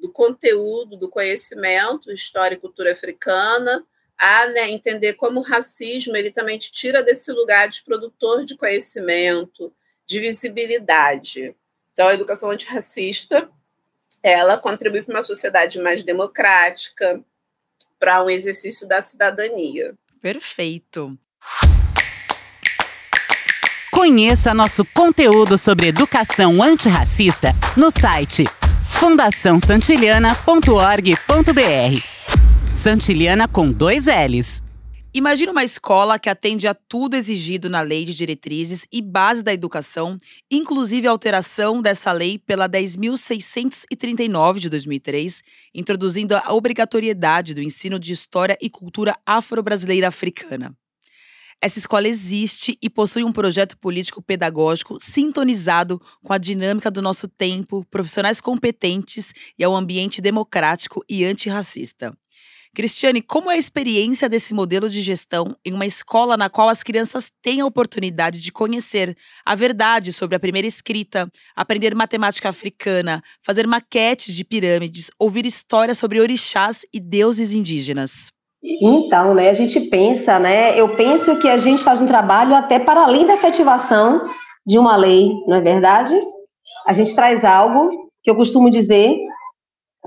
do conteúdo, do conhecimento, história e cultura africana, a né, entender como o racismo ele também te tira desse lugar de produtor de conhecimento, de visibilidade. Então, a educação antirracista ela contribui para uma sociedade mais democrática, para um exercício da cidadania. Perfeito. Conheça nosso conteúdo sobre educação antirracista no site fundaçãosantilhana.org.br. Santilhana com dois L's. Imagine uma escola que atende a tudo exigido na Lei de Diretrizes e Base da Educação, inclusive a alteração dessa lei pela 10.639 de 2003, introduzindo a obrigatoriedade do ensino de História e Cultura Afro-Brasileira Africana. Essa escola existe e possui um projeto político pedagógico sintonizado com a dinâmica do nosso tempo, profissionais competentes e ao ambiente democrático e antirracista. Cristiane, como é a experiência desse modelo de gestão em uma escola na qual as crianças têm a oportunidade de conhecer a verdade sobre a primeira escrita, aprender matemática africana, fazer maquetes de pirâmides, ouvir histórias sobre orixás e deuses indígenas? Então, né, a gente pensa, né, eu penso que a gente faz um trabalho até para além da efetivação de uma lei, não é verdade? A gente traz algo que eu costumo dizer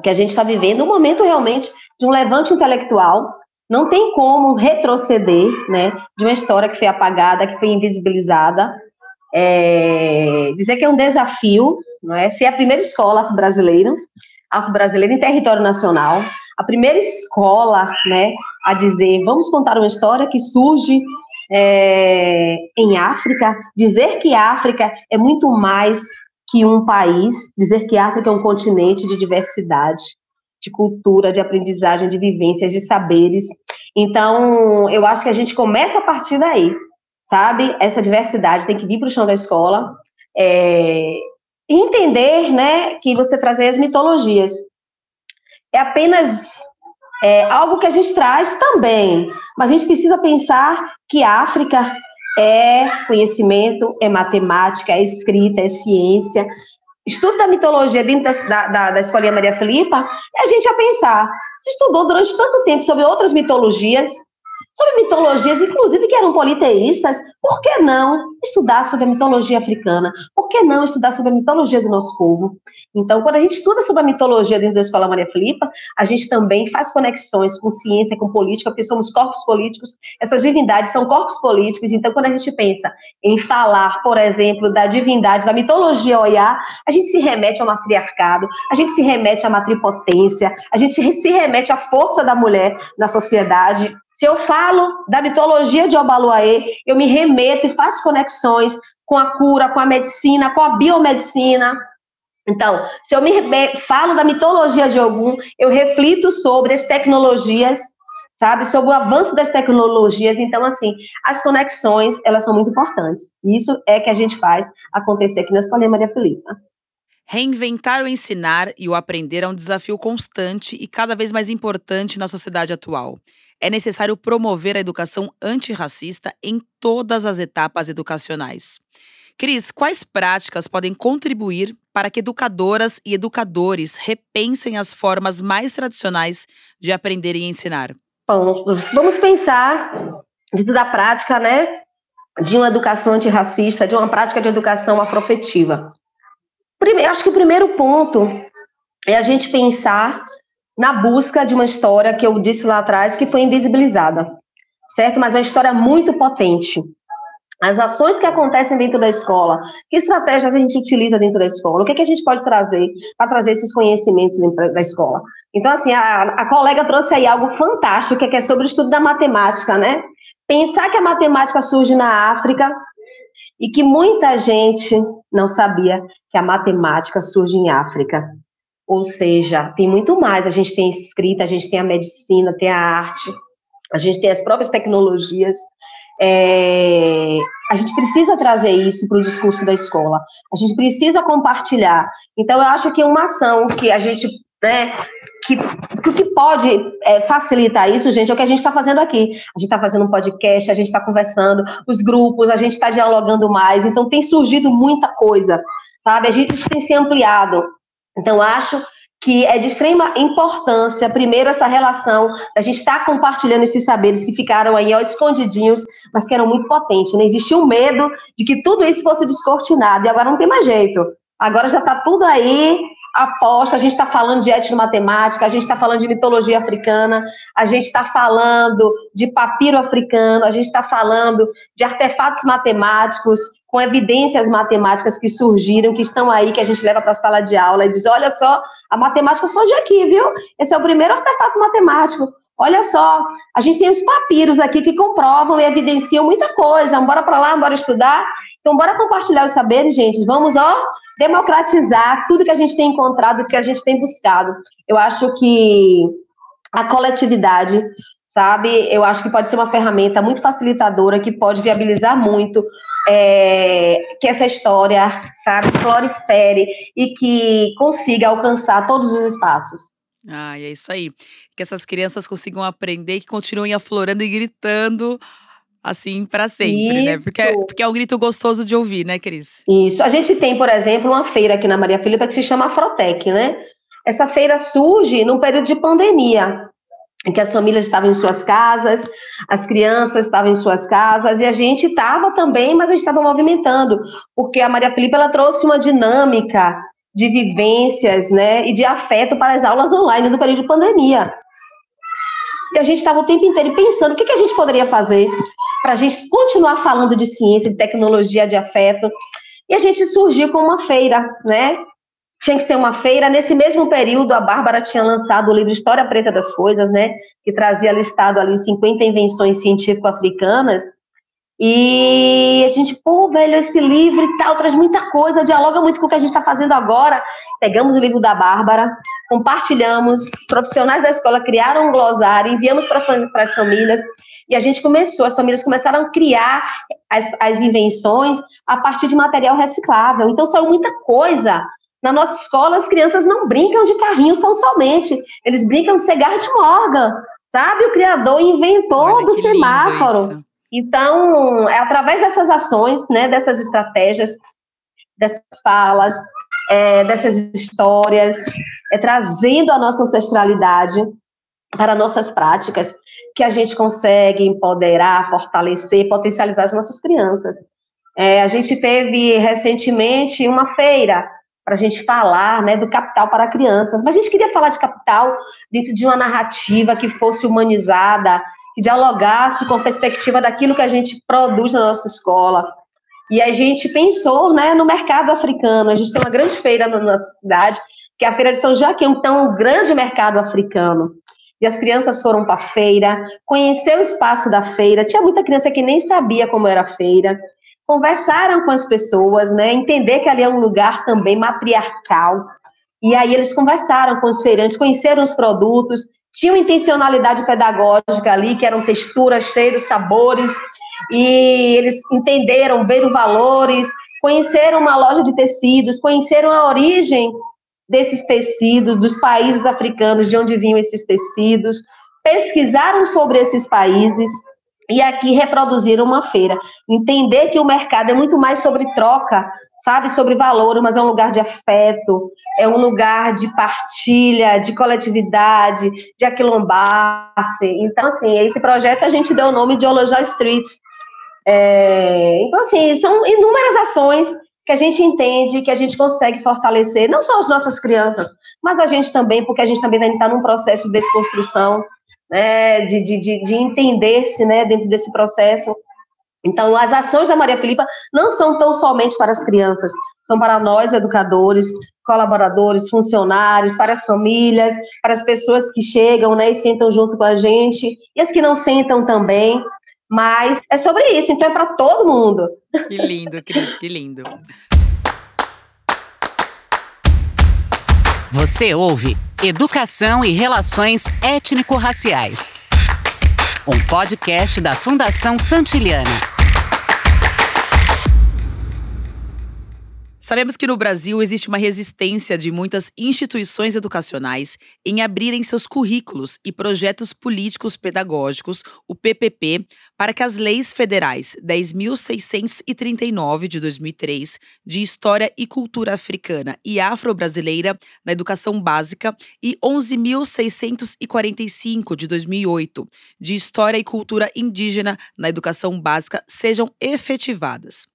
que a gente está vivendo um momento realmente de um levante intelectual. Não tem como retroceder, né, de uma história que foi apagada, que foi invisibilizada. É, dizer que é um desafio, não é? Ser a primeira escola afro-brasileira, afro-brasileira em território nacional, a primeira escola, né, a dizer, vamos contar uma história que surge é, em África, dizer que África é muito mais que um país, dizer que África é um continente de diversidade, de cultura, de aprendizagem, de vivências, de saberes. Então, eu acho que a gente começa a partir daí, sabe? Essa diversidade tem que vir para o chão da escola. É, entender, né, que você trazer as mitologias é apenas é, algo que a gente traz também, mas a gente precisa pensar que a África é conhecimento, é matemática, é escrita, é ciência. Estudo da mitologia dentro da, da, da Escolinha Maria Filipa é a gente a pensar. Se estudou durante tanto tempo sobre outras mitologias, sobre mitologias, inclusive que eram politeístas, por que não estudar sobre a mitologia africana? Por que não estudar sobre a mitologia do nosso povo? Então, quando a gente estuda sobre a mitologia dentro da Escola Maria Filipa, a gente também faz conexões com ciência, com política, porque somos corpos políticos, essas divindades são corpos políticos, então quando a gente pensa em falar, por exemplo, da divindade, da mitologia Oiá, a gente se remete ao matriarcado, a gente se remete à matripotência, a gente se remete à força da mulher na sociedade, se eu falo da mitologia de Obaluaê, eu me remeto e faço conexões com a cura, com a medicina, com a biomedicina. Então, se eu me falo da mitologia de Ogum, eu reflito sobre as tecnologias, sabe, sobre o avanço das tecnologias. Então, assim, as conexões, elas são muito importantes. Isso é que a gente faz acontecer aqui na Escolinha Maria Filipa. Reinventar o ensinar e o aprender é um desafio constante e cada vez mais importante na sociedade atual. É necessário promover a educação antirracista em todas as etapas educacionais. Cris, quais práticas podem contribuir para que educadoras e educadores repensem as formas mais tradicionais de aprender e ensinar? Bom, vamos pensar dentro da prática, né, de uma educação antirracista, de uma prática de educação afroafetiva. Primeiro, acho que o primeiro ponto é a gente pensar na busca de uma história que eu disse lá atrás que foi invisibilizada, certo? Mas uma história muito potente. As ações que acontecem dentro da escola, que estratégias a gente utiliza dentro da escola, o que, é que a gente pode trazer para trazer esses conhecimentos dentro da escola. Então, assim, a, a colega trouxe aí algo fantástico, que é sobre o estudo da matemática, né? Pensar que a matemática surge na África e que muita gente não sabia que a matemática surge em África. Ou seja, tem muito mais. A gente tem escrita, a gente tem a medicina, tem a arte, a gente tem as próprias tecnologias. É, a gente precisa trazer isso para o discurso da escola. A gente precisa compartilhar. Então, eu acho que uma ação que a gente né, que, que o que pode é, facilitar isso, gente, é o que a gente está fazendo aqui. A gente está fazendo um podcast, a gente está conversando, os grupos, a gente está dialogando mais, então tem surgido muita coisa, sabe? A gente tem se ampliado. Então, acho que é de extrema importância, primeiro, essa relação da gente estar tá compartilhando esses saberes que ficaram aí ó, escondidinhos, mas que eram muito potentes. Né? Existia um medo de que tudo isso fosse descortinado, e agora não tem mais jeito. Agora já está tudo aí aposta, a gente está falando de etnomatemática, a gente está falando de mitologia africana, a gente está falando de papiro africano, a gente está falando de artefatos matemáticos com evidências matemáticas que surgiram, que estão aí, que a gente leva para a sala de aula e diz: olha só, a matemática surge aqui, viu? Esse é o primeiro artefato matemático. Olha só, a gente tem os papiros aqui que comprovam e evidenciam muita coisa. Bora para lá, bora estudar. Então, bora compartilhar os saberes, gente. Vamos, ó, democratizar tudo que a gente tem encontrado, que a gente tem buscado. Eu acho que a coletividade, sabe, eu acho que pode ser uma ferramenta muito facilitadora, que pode viabilizar muito é, que essa história, sabe, prolifere e que consiga alcançar todos os espaços. Ah, é isso aí. Que essas crianças consigam aprender, que continuem aflorando e gritando assim para sempre, Isso. né? Porque, é, porque é um grito gostoso de ouvir, né, Cris? Isso. A gente tem, por exemplo, uma feira aqui na Maria Filipa que se chama Afrotec, né? Essa feira surge num período de pandemia, em que as famílias estavam em suas casas, as crianças estavam em suas casas, e a gente estava também, mas a gente estava movimentando, porque a Maria Filipa ela trouxe uma dinâmica de vivências, né, e de afeto para as aulas online no período de pandemia. E a gente estava o tempo inteiro pensando o que, que a gente poderia fazer para a gente continuar falando de ciência, de tecnologia, de afeto. E a gente surgiu com uma feira, né? Tinha que ser uma feira. Nesse mesmo período, a Bárbara tinha lançado o livro História Preta das Coisas, né? Que trazia listado ali 50 invenções científico-africanas. E a gente, pô, velho, esse livro e tal, traz muita coisa, dialoga muito com o que a gente está fazendo agora. Pegamos o livro da Bárbara, compartilhamos, profissionais da escola criaram um glossário, enviamos para as famílias, e a gente começou, as famílias começaram a criar as, as invenções a partir de material reciclável. Então saiu muita coisa. Na nossa escola, as crianças não brincam de carrinho são somente, eles brincam de ser Garrett Morgan, sabe? O criador inventou Olha, do semáforo. Então, é através dessas ações, né, dessas estratégias, dessas falas, é, dessas histórias, é, trazendo a nossa ancestralidade para nossas práticas, que a gente consegue empoderar, fortalecer, potencializar as nossas crianças. É, a gente teve recentemente uma feira para a gente falar né, do capital para crianças, mas a gente queria falar de capital dentro de uma narrativa que fosse humanizada, que dialogasse com a perspectiva daquilo que a gente produz na nossa escola. E a gente pensou né, no mercado africano. A gente tem uma grande feira na nossa cidade, que é a Feira de São Joaquim, então um grande mercado africano. E as crianças foram para a feira, conhecer o espaço da feira. Tinha muita criança que nem sabia como era a feira. Conversaram com as pessoas, né? Entender que ali é um lugar também matriarcal. E aí eles conversaram com os feirantes, conheceram os produtos, tinham intencionalidade pedagógica ali, que eram texturas, cheiros, sabores, e eles entenderam, viram valores, conheceram uma loja de tecidos, conheceram a origem desses tecidos, dos países africanos, de onde vinham esses tecidos, pesquisaram sobre esses países e aqui reproduziram uma feira. Entender que o mercado é muito mais sobre troca, sabe, sobre valor, mas é um lugar de afeto, é um lugar de partilha, de coletividade, de aquilombar-se. Então, assim, esse projeto a gente deu o nome de Olojó Street. É, então, assim, são inúmeras ações que a gente entende, que a gente consegue fortalecer, não só as nossas crianças, mas a gente também, porque a gente também está num processo de desconstrução, né, de, de, de, de entender-se né, dentro desse processo. Então, as ações da Maria Filipa não são tão somente para as crianças, são para nós, educadores, colaboradores, funcionários, para as famílias, para as pessoas que chegam né, e sentam junto com a gente, e as que não sentam também. Mas é sobre isso, então é para todo mundo. Que lindo, Cris, que lindo. Você ouve Educação e Relações Étnico-Raciais. Um podcast da Fundação Santiliana. Sabemos que no Brasil existe uma resistência de muitas instituições educacionais em abrirem seus currículos e projetos políticos pedagógicos, o PPP, para que as leis federais 10.639 de 2003 de História e Cultura Africana e Afro-Brasileira na Educação Básica e 11.645 de 2008 de História e Cultura Indígena na Educação Básica sejam efetivadas.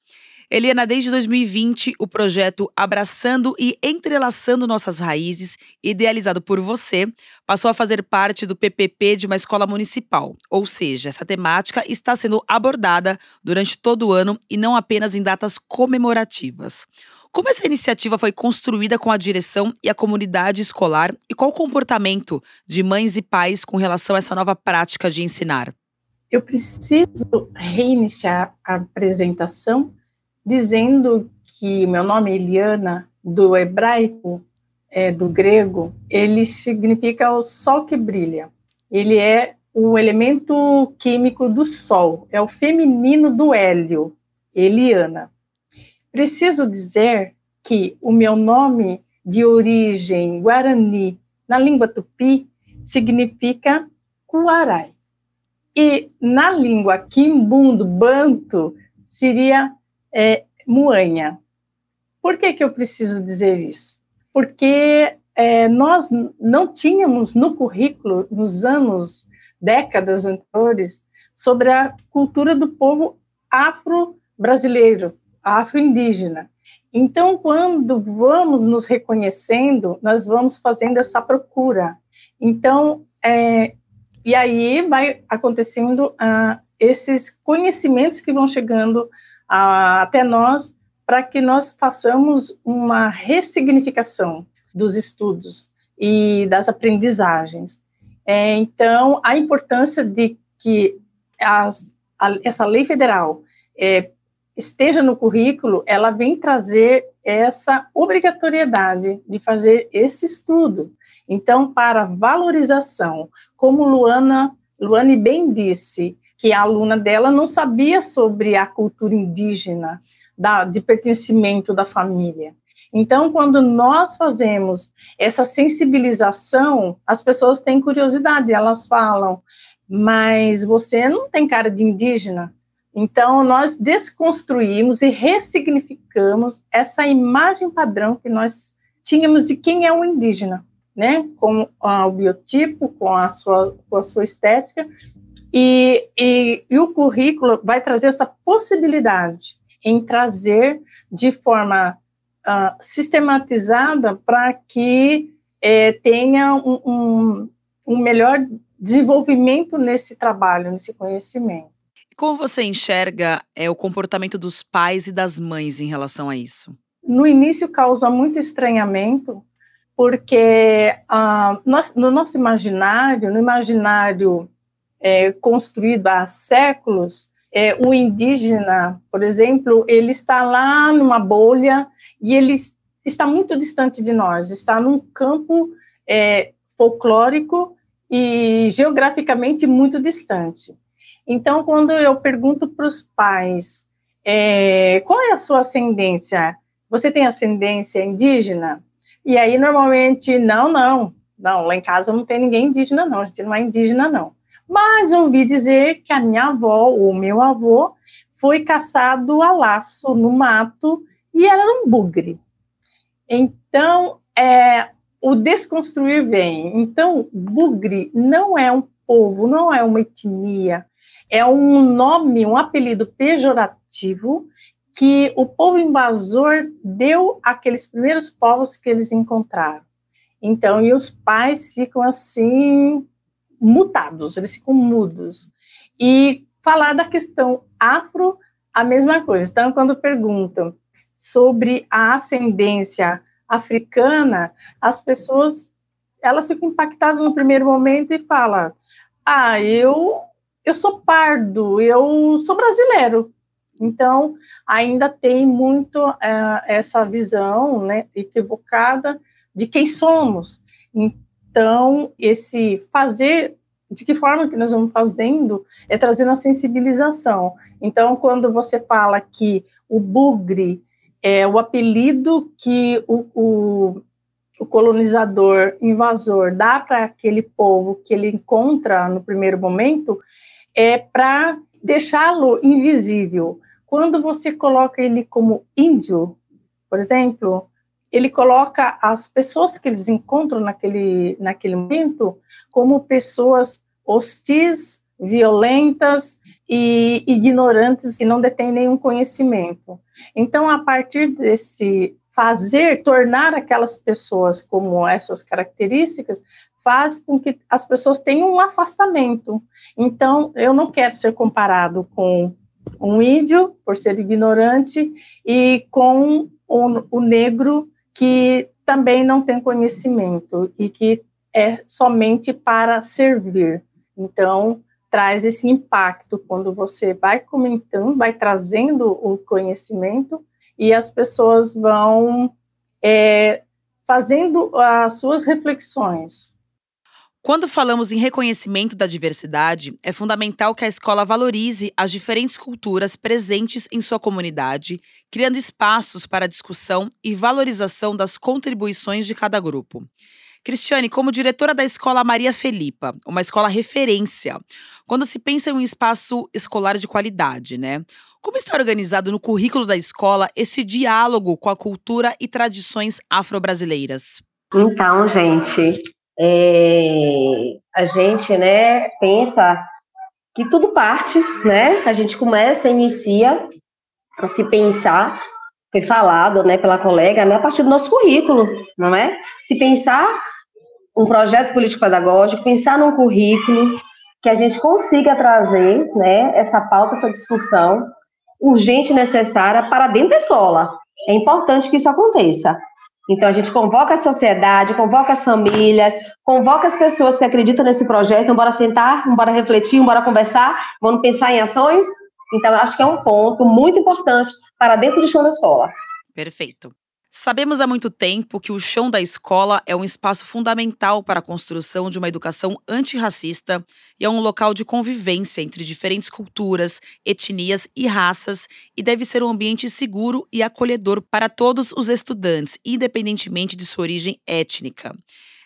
Eliana, desde 2020, o projeto Abraçando e Entrelaçando Nossas Raízes, idealizado por você, passou a fazer parte do PPP de uma escola municipal. Ou seja, essa temática está sendo abordada durante todo o ano e não apenas em datas comemorativas. Como essa iniciativa foi construída com a direção e a comunidade escolar e qual o comportamento de mães e pais com relação a essa nova prática de ensinar? Eu preciso reiniciar a apresentação dizendo que meu nome Eliana, do hebraico, é, do grego, ele significa o sol que brilha. Ele é o elemento químico do sol, é o feminino do hélio, Eliana. Preciso dizer que o meu nome de origem guarani, na língua tupi, significa Kuarai. E na língua quimbundo, banto, seria é Muanha. Por que, que eu preciso dizer isso? Porque é, nós não tínhamos no currículo, nos anos, décadas anteriores, sobre a cultura do povo afro-brasileiro, afro-indígena. Então, quando vamos nos reconhecendo, nós vamos fazendo essa procura. Então, é, e aí vai acontecendo ah, esses conhecimentos que vão chegando até nós para que nós façamos uma ressignificação dos estudos e das aprendizagens. É, então, a importância de que as, a, essa lei federal é, esteja no currículo, ela vem trazer essa obrigatoriedade de fazer esse estudo. Então, para valorização, como Luana, Luane bem disse, que a aluna dela não sabia sobre a cultura indígena, da, de pertencimento da família. Então, quando nós fazemos essa sensibilização, as pessoas têm curiosidade, elas falam, mas você não tem cara de indígena. Então, nós desconstruímos e ressignificamos essa imagem padrão que nós tínhamos de quem é o indígena, né? Com o biotipo, com a sua, com a sua estética, e, e, e o currículo vai trazer essa possibilidade em trazer de forma uh, sistematizada para que é, tenha um, um, um melhor desenvolvimento nesse trabalho, nesse conhecimento. Como você enxerga é, o comportamento dos pais e das mães em relação a isso? No início causa muito estranhamento, porque uh, nós, no nosso imaginário, no imaginário é, construído há séculos, é, o indígena, por exemplo, ele está lá numa bolha e ele está muito distante de nós, está num campo é, folclórico e geograficamente muito distante. Então, quando eu pergunto para os pais é, qual é a sua ascendência? Você tem ascendência indígena? E aí, normalmente, não, não, não, lá em casa não tem ninguém indígena, não, a gente não é indígena, não. Mas ouvi dizer que a minha avó, ou meu avô, foi caçado a laço no mato e era um bugre. Então, é, o desconstruir vem. Então, bugre não é um povo, não é uma etnia, é um nome, um apelido pejorativo que o povo invasor deu àqueles primeiros povos que eles encontraram. Então, e os pais ficam assim mutados, eles ficam mudos. E falar da questão afro, a mesma coisa. Então, quando perguntam sobre a ascendência africana, as pessoas elas ficam impactadas no primeiro momento e falam: "Ah, eu eu sou pardo, eu sou brasileiro". Então, ainda tem muito é, essa visão né, equivocada de quem somos. Então, esse fazer, de que forma que nós vamos fazendo, é trazendo a sensibilização. Então, quando você fala que o bugre é o apelido que o, o, o colonizador, invasor, dá para aquele povo que ele encontra no primeiro momento, é para deixá-lo invisível. Quando você coloca ele como índio, por exemplo, ele coloca as pessoas que eles encontram naquele, naquele momento como pessoas hostis, violentas e ignorantes e não detêm nenhum conhecimento. Então, a partir desse fazer, tornar aquelas pessoas como essas características, faz com que as pessoas tenham um afastamento. Então, eu não quero ser comparado com um índio, por ser ignorante, e com o, o negro, que também não tem conhecimento e que é somente para servir. Então, traz esse impacto quando você vai comentando, vai trazendo o conhecimento e as pessoas vão é, fazendo as suas reflexões. Quando falamos em reconhecimento da diversidade, é fundamental que a escola valorize as diferentes culturas presentes em sua comunidade, criando espaços para discussão e valorização das contribuições de cada grupo. Cristiane, como diretora da Escola Maria Felipa, uma escola referência, quando se pensa em um espaço escolar de qualidade, né? Como está organizado no currículo da escola esse diálogo com a cultura e tradições afro-brasileiras? Então, gente, é, a gente, né, pensa que tudo parte, né? A gente começa, inicia a se pensar, foi falado, né, pela colega, né, a partir do nosso currículo, não é? Se pensar um projeto político-pedagógico, pensar num currículo que a gente consiga trazer, né, essa pauta, essa discussão urgente e necessária para dentro da escola. É importante que isso aconteça. Então, a gente convoca a sociedade, convoca as famílias, convoca as pessoas que acreditam nesse projeto, bora sentar, bora refletir, bora conversar, vamos pensar em ações. Então, acho que é um ponto muito importante para dentro do chão da escola. Perfeito. Sabemos há muito tempo que o chão da escola é um espaço fundamental para a construção de uma educação antirracista e é um local de convivência entre diferentes culturas, etnias e raças e deve ser um ambiente seguro e acolhedor para todos os estudantes, independentemente de sua origem étnica.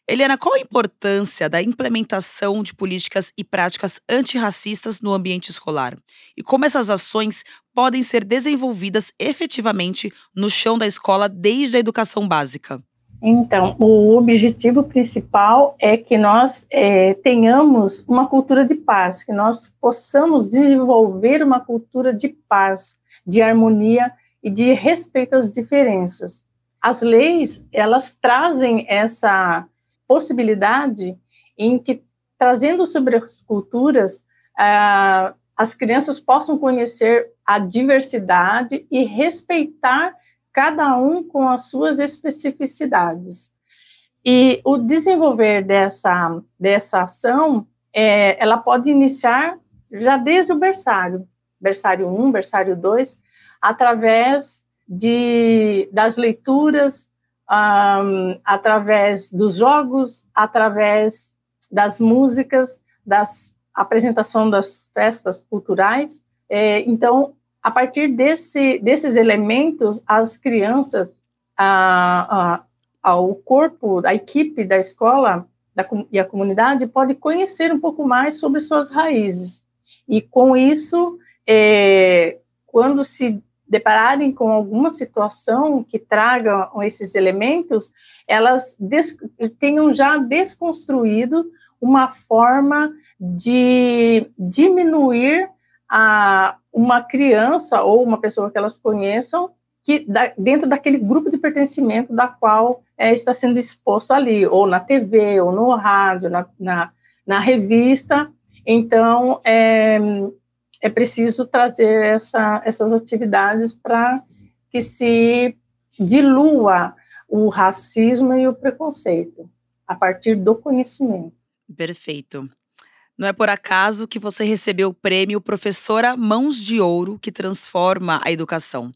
Eliana, qual a importância da implementação de políticas e práticas antirracistas no ambiente escolar? E como essas ações podem ser desenvolvidas efetivamente no chão da escola desde a educação básica? Então, o objetivo principal é que nós é, tenhamos uma cultura de paz, que nós possamos desenvolver uma cultura de paz, de harmonia e de respeito às diferenças. As leis, elas trazem essa possibilidade em que, trazendo sobre as culturas, ah, as crianças possam conhecer a diversidade e respeitar cada um com as suas especificidades. E o desenvolver dessa, dessa ação, é, ela pode iniciar já desde o berçário, berçário 1, berçário 2, através de, das leituras, um, através dos jogos, através das músicas, das apresentação das festas culturais. É, então, a partir desse, desses elementos, as crianças, a, a, ao corpo, a equipe da escola da, e a comunidade pode conhecer um pouco mais sobre suas raízes. E com isso, é, quando se depararem com alguma situação que traga esses elementos, elas tenham já desconstruído uma forma de diminuir a uma criança ou uma pessoa que elas conheçam que da, dentro daquele grupo de pertencimento da qual é, está sendo exposto ali, ou na TV, ou no rádio, na, na, na revista. Então, é, é preciso trazer essa, essas atividades para que se dilua o racismo e o preconceito a partir do conhecimento. Perfeito. Não é por acaso que você recebeu o prêmio Professora Mãos de Ouro, que transforma a educação.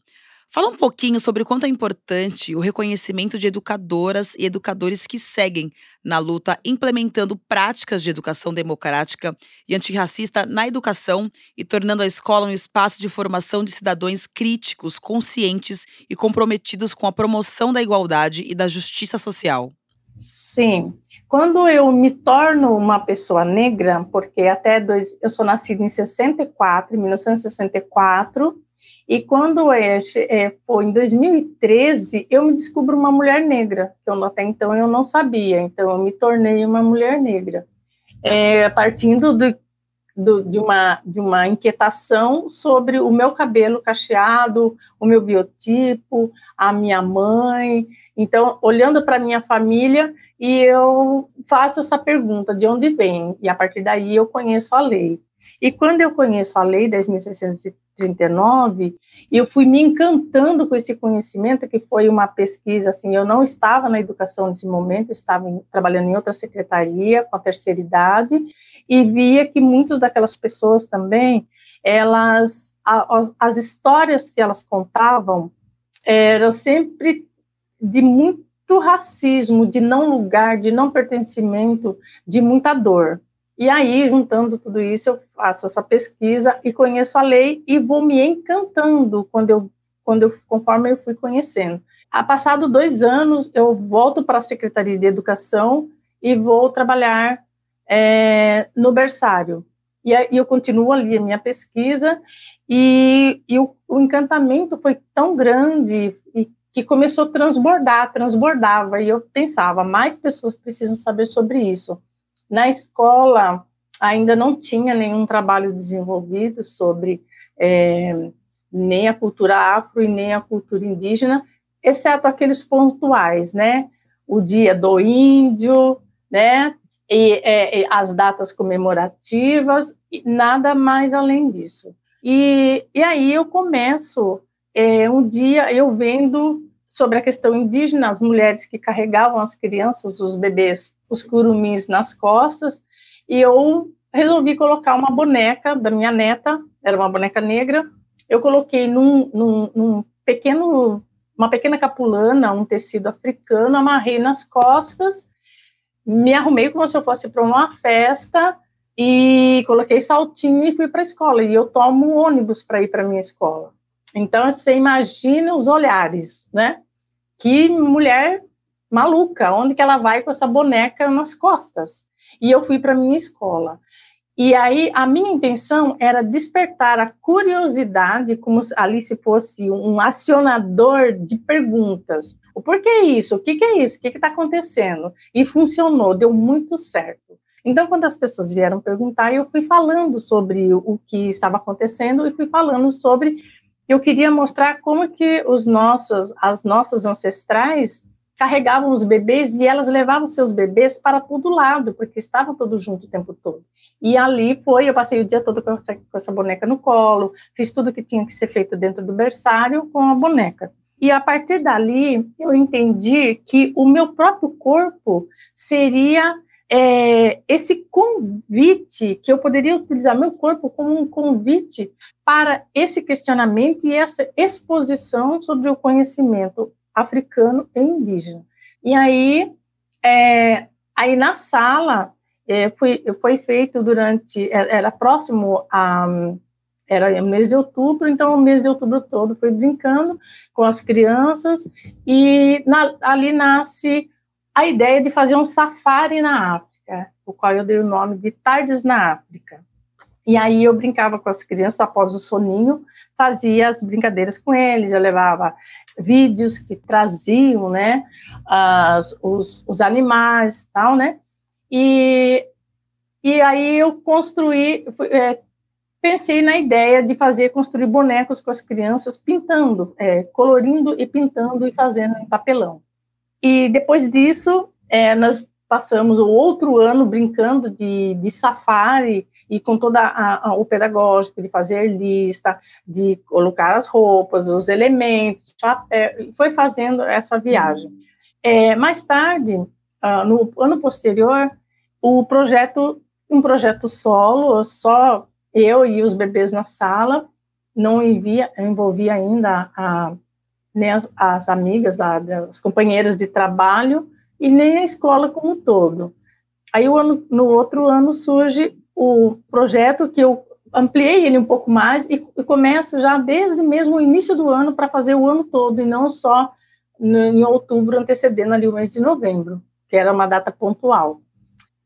Fala um pouquinho sobre o quanto é importante o reconhecimento de educadoras e educadores que seguem na luta implementando práticas de educação democrática e antirracista na educação e tornando a escola um espaço de formação de cidadãos críticos, conscientes e comprometidos com a promoção da igualdade e da justiça social. Sim. Quando eu me torno uma pessoa negra, porque até dois, eu sou nascida em 64, em 1964, e quando é, é, foi em 2013, eu me descubro uma mulher negra, que eu, até então eu não sabia, então eu me tornei uma mulher negra. É, partindo do, do, de, uma, de uma inquietação sobre o meu cabelo cacheado, o meu biotipo, a minha mãe. Então, olhando para minha família, e eu faço essa pergunta: de onde vem? E a partir daí eu conheço a lei. E quando eu conheço a lei 10.639, eu fui me encantando com esse conhecimento, que foi uma pesquisa, assim, eu não estava na educação nesse momento, estava em, trabalhando em outra secretaria, com a terceira idade, e via que muitas daquelas pessoas também, elas, a, as histórias que elas contavam eram sempre de muito racismo, de não lugar, de não pertencimento, de muita dor. E aí, juntando tudo isso, eu faço essa pesquisa e conheço a lei e vou me encantando quando eu, quando eu, conforme eu fui conhecendo. A passado dois anos, eu volto para a Secretaria de Educação e vou trabalhar é, no berçário. E aí eu continuo ali a minha pesquisa e, e o, o, encantamento foi tão grande e que começou a transbordar, transbordava, e eu pensava, mais pessoas precisam saber sobre isso. Na escola, ainda não tinha nenhum trabalho desenvolvido sobre é, nem a cultura afro e nem a cultura indígena, exceto aqueles pontuais, né? O dia do índio, né? E, é, e as datas comemorativas, nada mais além disso. E, e aí eu começo, é, um dia eu vendo sobre a questão indígena, as mulheres que carregavam as crianças, os bebês, os curumins nas costas, e eu resolvi colocar uma boneca da minha neta, era uma boneca negra, eu coloquei num, num, num pequeno, uma pequena capulana, um tecido africano, amarrei nas costas, me arrumei como se eu fosse para uma festa e coloquei saltinho e fui para a escola. E eu tomo um ônibus para ir para minha escola. Então você imagina os olhares, né? Que mulher maluca, onde que ela vai com essa boneca nas costas? E eu fui para minha escola. E aí a minha intenção era despertar a curiosidade, como se ali se fosse um acionador de perguntas. O porquê isso? O que, que é isso? O que está acontecendo? E funcionou, deu muito certo. Então, quando as pessoas vieram perguntar, eu fui falando sobre o que estava acontecendo e fui falando sobre. Eu queria mostrar como que os nossos, as nossas ancestrais carregavam os bebês e elas levavam seus bebês para todo lado, porque estavam todos juntos o tempo todo. E ali foi, eu passei o dia todo com essa, com essa boneca no colo, fiz tudo que tinha que ser feito dentro do berçário com a boneca. E a partir dali, eu entendi que o meu próprio corpo seria é, esse convite, que eu poderia utilizar meu corpo como um convite para esse questionamento e essa exposição sobre o conhecimento africano e indígena. E aí, é, aí na sala, é, foi, foi feito durante, é, era próximo a, era mês de outubro, então o mês de outubro todo foi brincando com as crianças e na, ali nasce a ideia de fazer um safari na África, o qual eu dei o nome de Tardes na África. E aí eu brincava com as crianças após o soninho, fazia as brincadeiras com eles, eu levava vídeos que traziam, né, as, os, os animais tal, né, e, e aí eu construí, é, pensei na ideia de fazer, construir bonecos com as crianças, pintando, é, colorindo e pintando e fazendo em papelão. E depois disso, é, nós passamos o outro ano brincando de, de safari, e com toda a, a, o pedagógico de fazer lista, de colocar as roupas, os elementos, chapéu, foi fazendo essa viagem. É, mais tarde, uh, no ano posterior, o projeto, um projeto solo, só eu e os bebês na sala, não envia, envolvia ainda a, nem as, as amigas, as companheiras de trabalho, e nem a escola como um todo. Aí, ano, no outro ano, surge o projeto que eu ampliei ele um pouco mais e, e começo já desde mesmo o início do ano para fazer o ano todo e não só no, em outubro antecedendo ali o mês de novembro, que era uma data pontual.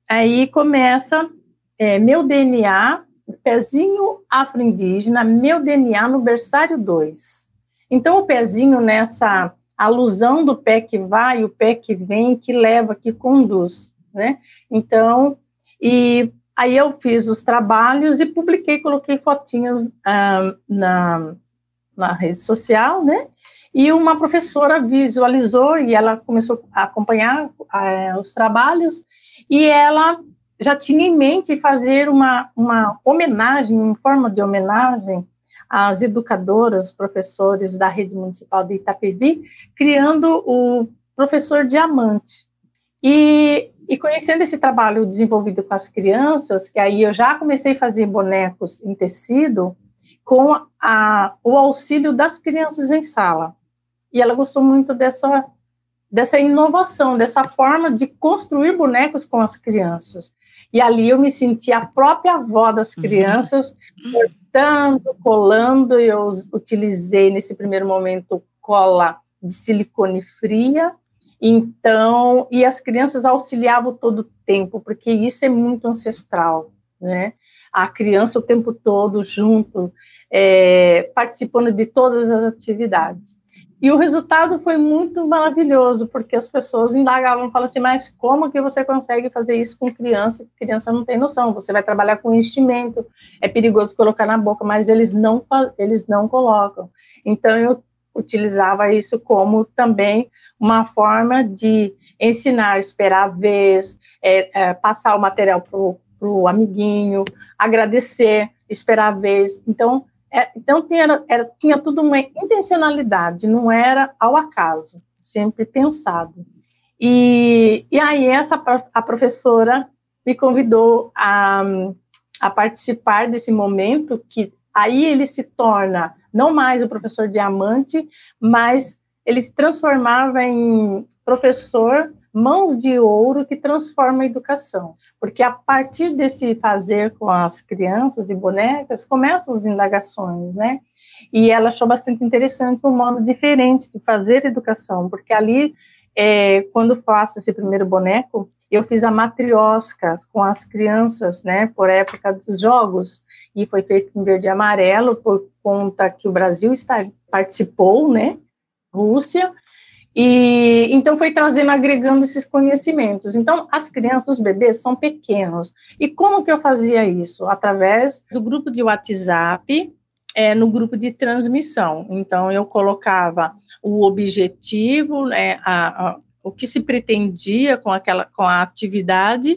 Aí começa é, meu DNA, pezinho afro-indígena, meu DNA no berçário 2. Então o pezinho nessa alusão do pé que vai, o pé que vem, que leva, que conduz, né? Então, e Aí eu fiz os trabalhos e publiquei, coloquei fotinhas ah, na, na rede social, né? E uma professora visualizou e ela começou a acompanhar ah, os trabalhos e ela já tinha em mente fazer uma, uma homenagem, em forma de homenagem às educadoras, professores da rede municipal de Itapevi, criando o professor Diamante. E e conhecendo esse trabalho desenvolvido com as crianças, que aí eu já comecei a fazer bonecos em tecido, com a, o auxílio das crianças em sala. E ela gostou muito dessa, dessa inovação, dessa forma de construir bonecos com as crianças. E ali eu me senti a própria avó das uhum. Cortando, colando, eu utilizei nesse primeiro momento cola de silicone fria, então, e as crianças auxiliavam todo o tempo, porque isso é muito ancestral, né? A criança o tempo todo junto, é, participando de todas as atividades. E o resultado foi muito maravilhoso, porque as pessoas indagavam, falavam assim, mas como que você consegue fazer isso com criança? Criança não tem noção, você vai trabalhar com enchimento, é perigoso colocar na boca, mas eles não, eles não colocam. Então, eu utilizava isso como também uma forma de ensinar, esperar a vez, é, é, passar o material para o amiguinho, agradecer, esperar a vez. Então, é, então tinha, era, tinha tudo uma intencionalidade, não era ao acaso, sempre pensado. E, e aí essa a professora me convidou a, a participar desse momento que aí ele se torna não mais o professor diamante, mas ele se transformava em professor mãos de ouro que transforma a educação. Porque a partir desse fazer com as crianças e bonecas, começam as indagações, né? E ela achou bastante interessante um modo diferente de fazer educação, porque ali, é, quando faço esse primeiro boneco, eu fiz a matriosca com as crianças, né, por época dos jogos, e foi feito em verde e amarelo, por conta que o Brasil está, participou, né, Rússia, e então foi trazendo, agregando esses conhecimentos. Então, as crianças, os bebês são pequenos. E como que eu fazia isso? Através do grupo de WhatsApp, é, no grupo de transmissão. Então, eu colocava o objetivo, né, a, a, o que se pretendia com aquela com a atividade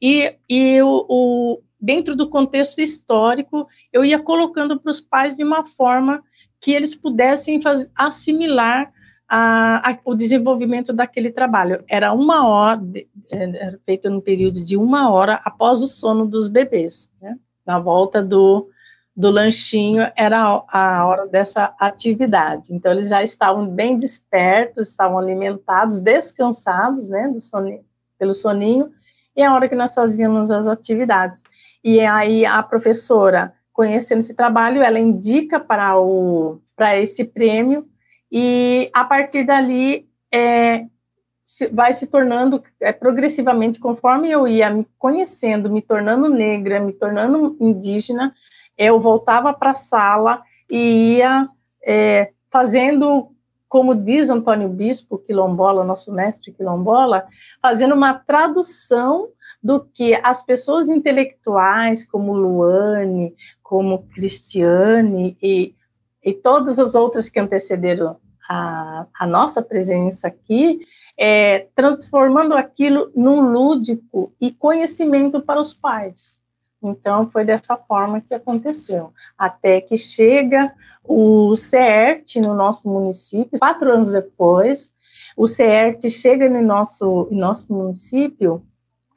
e, e o, o dentro do contexto histórico eu ia colocando para os pais de uma forma que eles pudessem faz, assimilar a, a, o desenvolvimento daquele trabalho. Era uma hora, era feito no período de uma hora após o sono dos bebês, né? na volta do, do lanchinho era a hora dessa atividade. Então, eles já estavam bem despertos, estavam alimentados, descansados, né, soninho, pelo soninho, e é a hora que nós fazíamos as atividades. E aí a professora conhecendo esse trabalho, ela indica para o para esse prêmio e a partir dali é, vai se tornando é, progressivamente conforme eu ia me conhecendo, me tornando negra, me tornando indígena, eu voltava para a sala e ia é, fazendo, como diz Antônio Bispo, quilombola, nosso mestre quilombola, fazendo uma tradução do que as pessoas intelectuais, como Luane, como Cristiane e, e todas as outras que antecederam a, a nossa presença aqui, é, transformando aquilo num lúdico e conhecimento para os pais. Então, foi dessa forma que aconteceu. Até que chega o CERT no nosso município, quatro anos depois, o CERT chega no nosso, no nosso município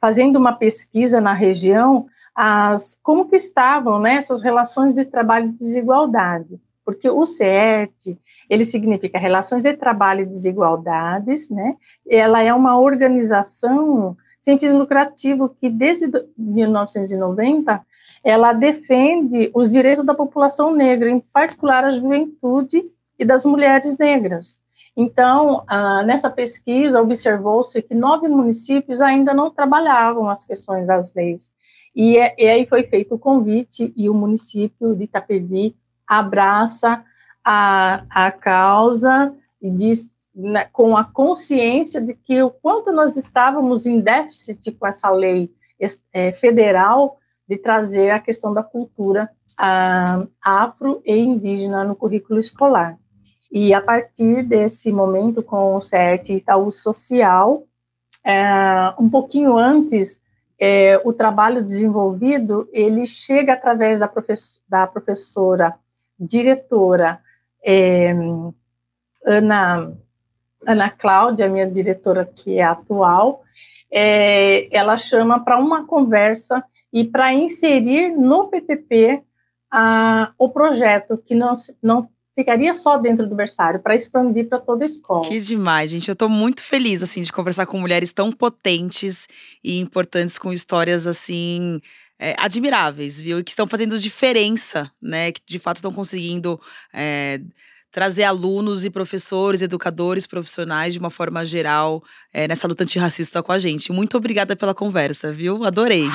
fazendo uma pesquisa na região, as, como que estavam né, essas relações de trabalho e desigualdade. Porque o CERT, ele significa Relações de Trabalho e Desigualdades, né? Ela é uma organização sem fins lucrativo que desde 1990 ela defende os direitos da população negra, em particular a juventude e das mulheres negras. Então, nessa pesquisa, observou-se que nove municípios ainda não trabalhavam as questões das leis. E, é, e aí foi feito o convite e o município de Itapevi abraça a, a causa e diz, né, com a consciência de que o quanto nós estávamos em déficit com essa lei é, federal de trazer a questão da cultura ah, afro e indígena no currículo escolar. E a partir desse momento, com o CERT Itaú Social, é, um pouquinho antes, é, o trabalho desenvolvido, ele chega através da, profess da professora diretora é, Ana, Ana Cláudia, minha diretora que é atual, é, ela chama para uma conversa e para inserir no PPP a, o projeto, que não, não ficaria só dentro do berçário para expandir para toda a escola. Que demais, gente. Eu estou muito feliz assim de conversar com mulheres tão potentes e importantes com histórias assim é, admiráveis, viu? E que estão fazendo diferença, né? Que de fato estão conseguindo é, trazer alunos e professores, educadores, profissionais de uma forma geral é, nessa luta antirracista com a gente. Muito obrigada pela conversa, viu? Adorei.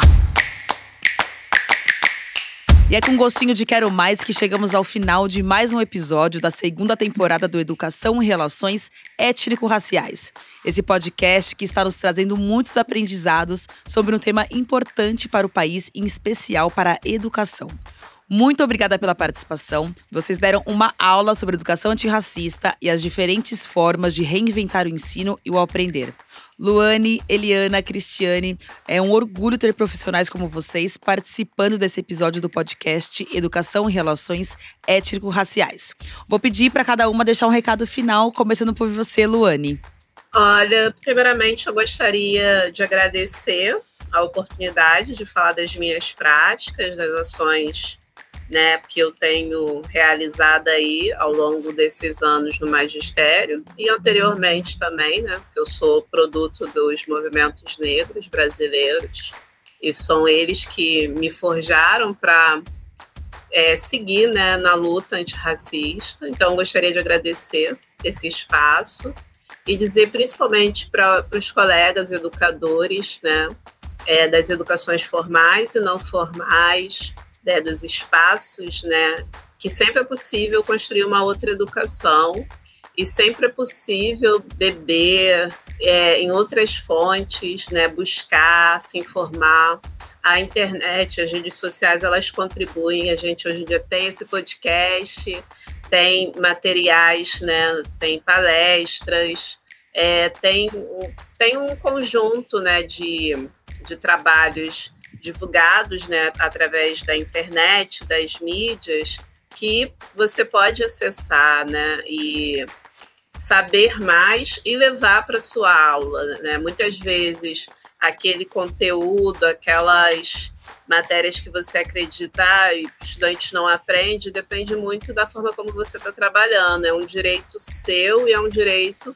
E é com gostinho de quero mais que chegamos ao final de mais um episódio da segunda temporada do Educação e Relações Étnico-Raciais. Esse podcast que está nos trazendo muitos aprendizados sobre um tema importante para o país, em especial para a educação. Muito obrigada pela participação. Vocês deram uma aula sobre educação antirracista e as diferentes formas de reinventar o ensino e o aprender. Luane, Eliana, Cristiane, é um orgulho ter profissionais como vocês participando desse episódio do podcast Educação e Relações Étnico-Raciais. Vou pedir para cada uma deixar um recado final, começando por você, Luane. Olha, primeiramente eu gostaria de agradecer a oportunidade de falar das minhas práticas, das ações né, que eu tenho realizado aí ao longo desses anos no magistério e anteriormente também, né, porque eu sou produto dos movimentos negros brasileiros e são eles que me forjaram para é, seguir né, na luta antirracista. Então, gostaria de agradecer esse espaço e dizer principalmente para os colegas educadores né, é, das educações formais e não formais, né, dos espaços, né, que sempre é possível construir uma outra educação e sempre é possível beber é, em outras fontes, né, buscar, se informar. A internet, as redes sociais, elas contribuem. A gente hoje em dia tem esse podcast, tem materiais, né, tem palestras, é, tem, tem um conjunto né, de, de trabalhos divulgados né, através da internet, das mídias, que você pode acessar né, e saber mais e levar para sua aula. Né? Muitas vezes aquele conteúdo, aquelas matérias que você acredita ah, e o estudante não aprende, depende muito da forma como você está trabalhando. É um direito seu e é um direito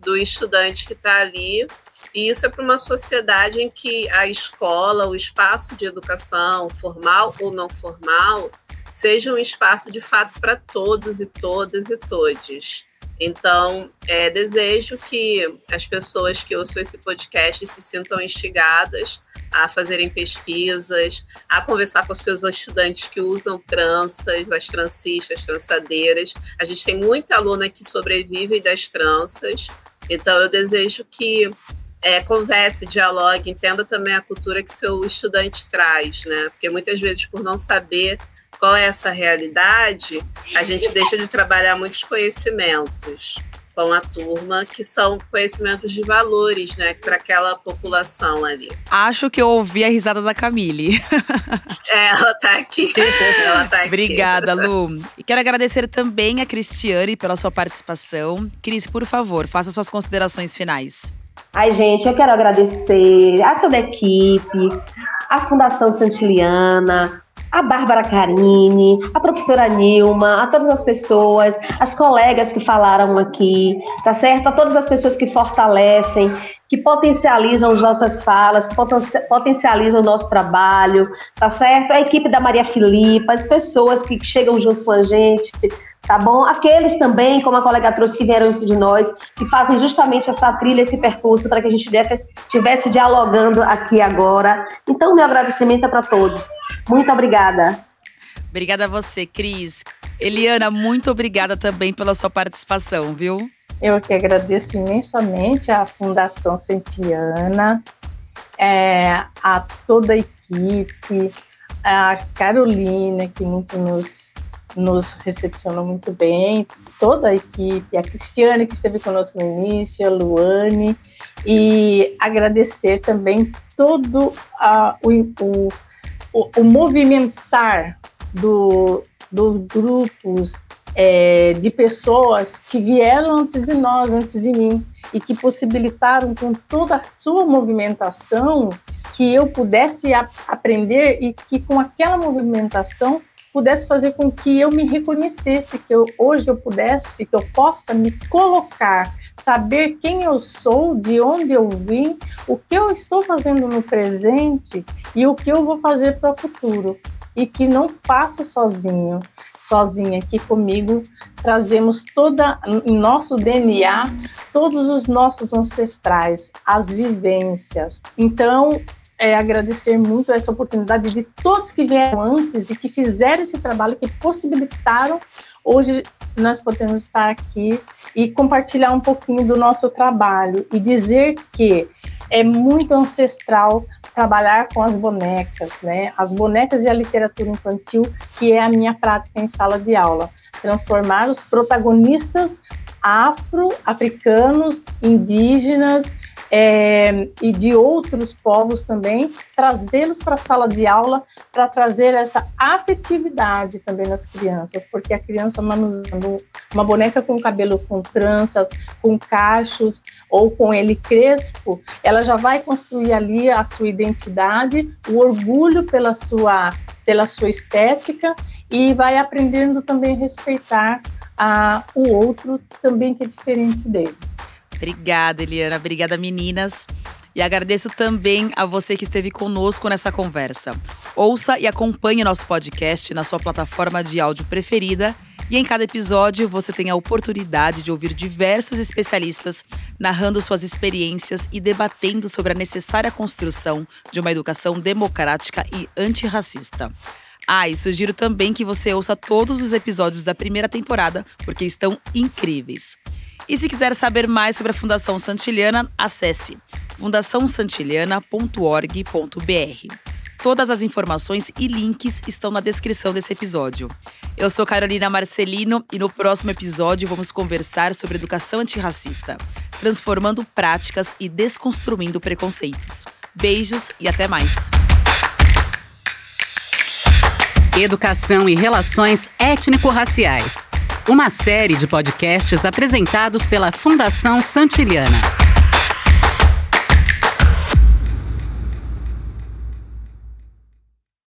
do estudante que está ali e isso é para uma sociedade em que a escola, o espaço de educação, formal ou não formal, seja um espaço de fato para todos e todas e todes. Então, é, desejo que as pessoas que ouçam esse podcast se sintam instigadas a fazerem pesquisas, a conversar com os seus estudantes que usam tranças, as trancistas, trançadeiras. A gente tem muita aluna que sobrevive das tranças, então eu desejo que é, converse, dialogue, entenda também a cultura que seu estudante traz, né? Porque muitas vezes, por não saber qual é essa realidade, a gente deixa de trabalhar muitos conhecimentos com a turma, que são conhecimentos de valores, né, para aquela população ali. Acho que eu ouvi a risada da Camille. [LAUGHS] É, ela tá aqui. Ela tá aqui. Obrigada, Lu. E quero agradecer também a Cristiane pela sua participação. Cris, por favor, faça suas considerações finais. Ai, gente, eu quero agradecer a toda a equipe, a Fundação Santiliana, a Bárbara Carini, a professora Nilma, a todas as pessoas, as colegas que falaram aqui, tá certo? A todas as pessoas que fortalecem, que potencializam as nossas falas, que potencializam o nosso trabalho, tá certo? A equipe da Maria Filipa, as pessoas que chegam junto com a gente, tá bom? Aqueles também, como a colega trouxe, que vieram isso de nós, que fazem justamente essa trilha, esse percurso, para que a gente estivesse dialogando aqui agora. Então, meu agradecimento é para todos. Muito obrigada. Obrigada a você, Cris. Eliana, muito obrigada também pela sua participação, viu? Eu que agradeço imensamente à Fundação Sentiana, é, a toda a equipe, a Carolina, que muito nos nos recepcionou muito bem, toda a equipe, a Cristiane, que esteve conosco no início, a Luane, e agradecer também todo a, o, o, o, movimentar do, dos grupos é, de pessoas que vieram antes de nós, antes de mim, e que possibilitaram com toda a sua movimentação que eu pudesse a, aprender e que com aquela movimentação pudesse fazer com que eu me reconhecesse, que eu, hoje eu pudesse, que eu possa me colocar, saber quem eu sou, de onde eu vim, o que eu estou fazendo no presente e o que eu vou fazer para o futuro. E que não faço sozinho, sozinha aqui comigo, trazemos toda nosso DNA todos os nossos ancestrais, as vivências. Então, é, agradecer muito essa oportunidade de todos que vieram antes e que fizeram esse trabalho, que possibilitaram hoje nós podemos estar aqui e compartilhar um pouquinho do nosso trabalho e dizer que é muito ancestral trabalhar com as bonecas, né? As bonecas e a literatura infantil, que é a minha prática em sala de aula. Transformar os protagonistas afro-africanos, indígenas, é, e de outros povos também, trazê-los para a sala de aula para trazer essa afetividade também nas crianças, porque a criança manusando uma boneca com cabelo com tranças, com cachos ou com ele crespo, ela já vai construir ali a sua identidade, o orgulho pela sua pela sua estética e vai aprendendo também a respeitar a, o outro também que é diferente dele. Obrigada, Eliana. Obrigada, meninas. E agradeço também a você que esteve conosco nessa conversa. Ouça e acompanhe nosso podcast na sua plataforma de áudio preferida. E em cada episódio você tem a oportunidade de ouvir diversos especialistas narrando suas experiências e debatendo sobre a necessária construção de uma educação democrática e antirracista. Ah, e sugiro também que você ouça todos os episódios da primeira temporada, porque estão incríveis. E se quiser saber mais sobre a Fundação Santiliana, acesse fundaçãosantiliana.org.br. Todas as informações e links estão na descrição desse episódio. Eu sou Carolina Marcelino e no próximo episódio vamos conversar sobre educação antirracista, transformando práticas e desconstruindo preconceitos. Beijos e até mais. Educação e Relações Étnico-Raciais uma série de podcasts apresentados pela Fundação Santiliana.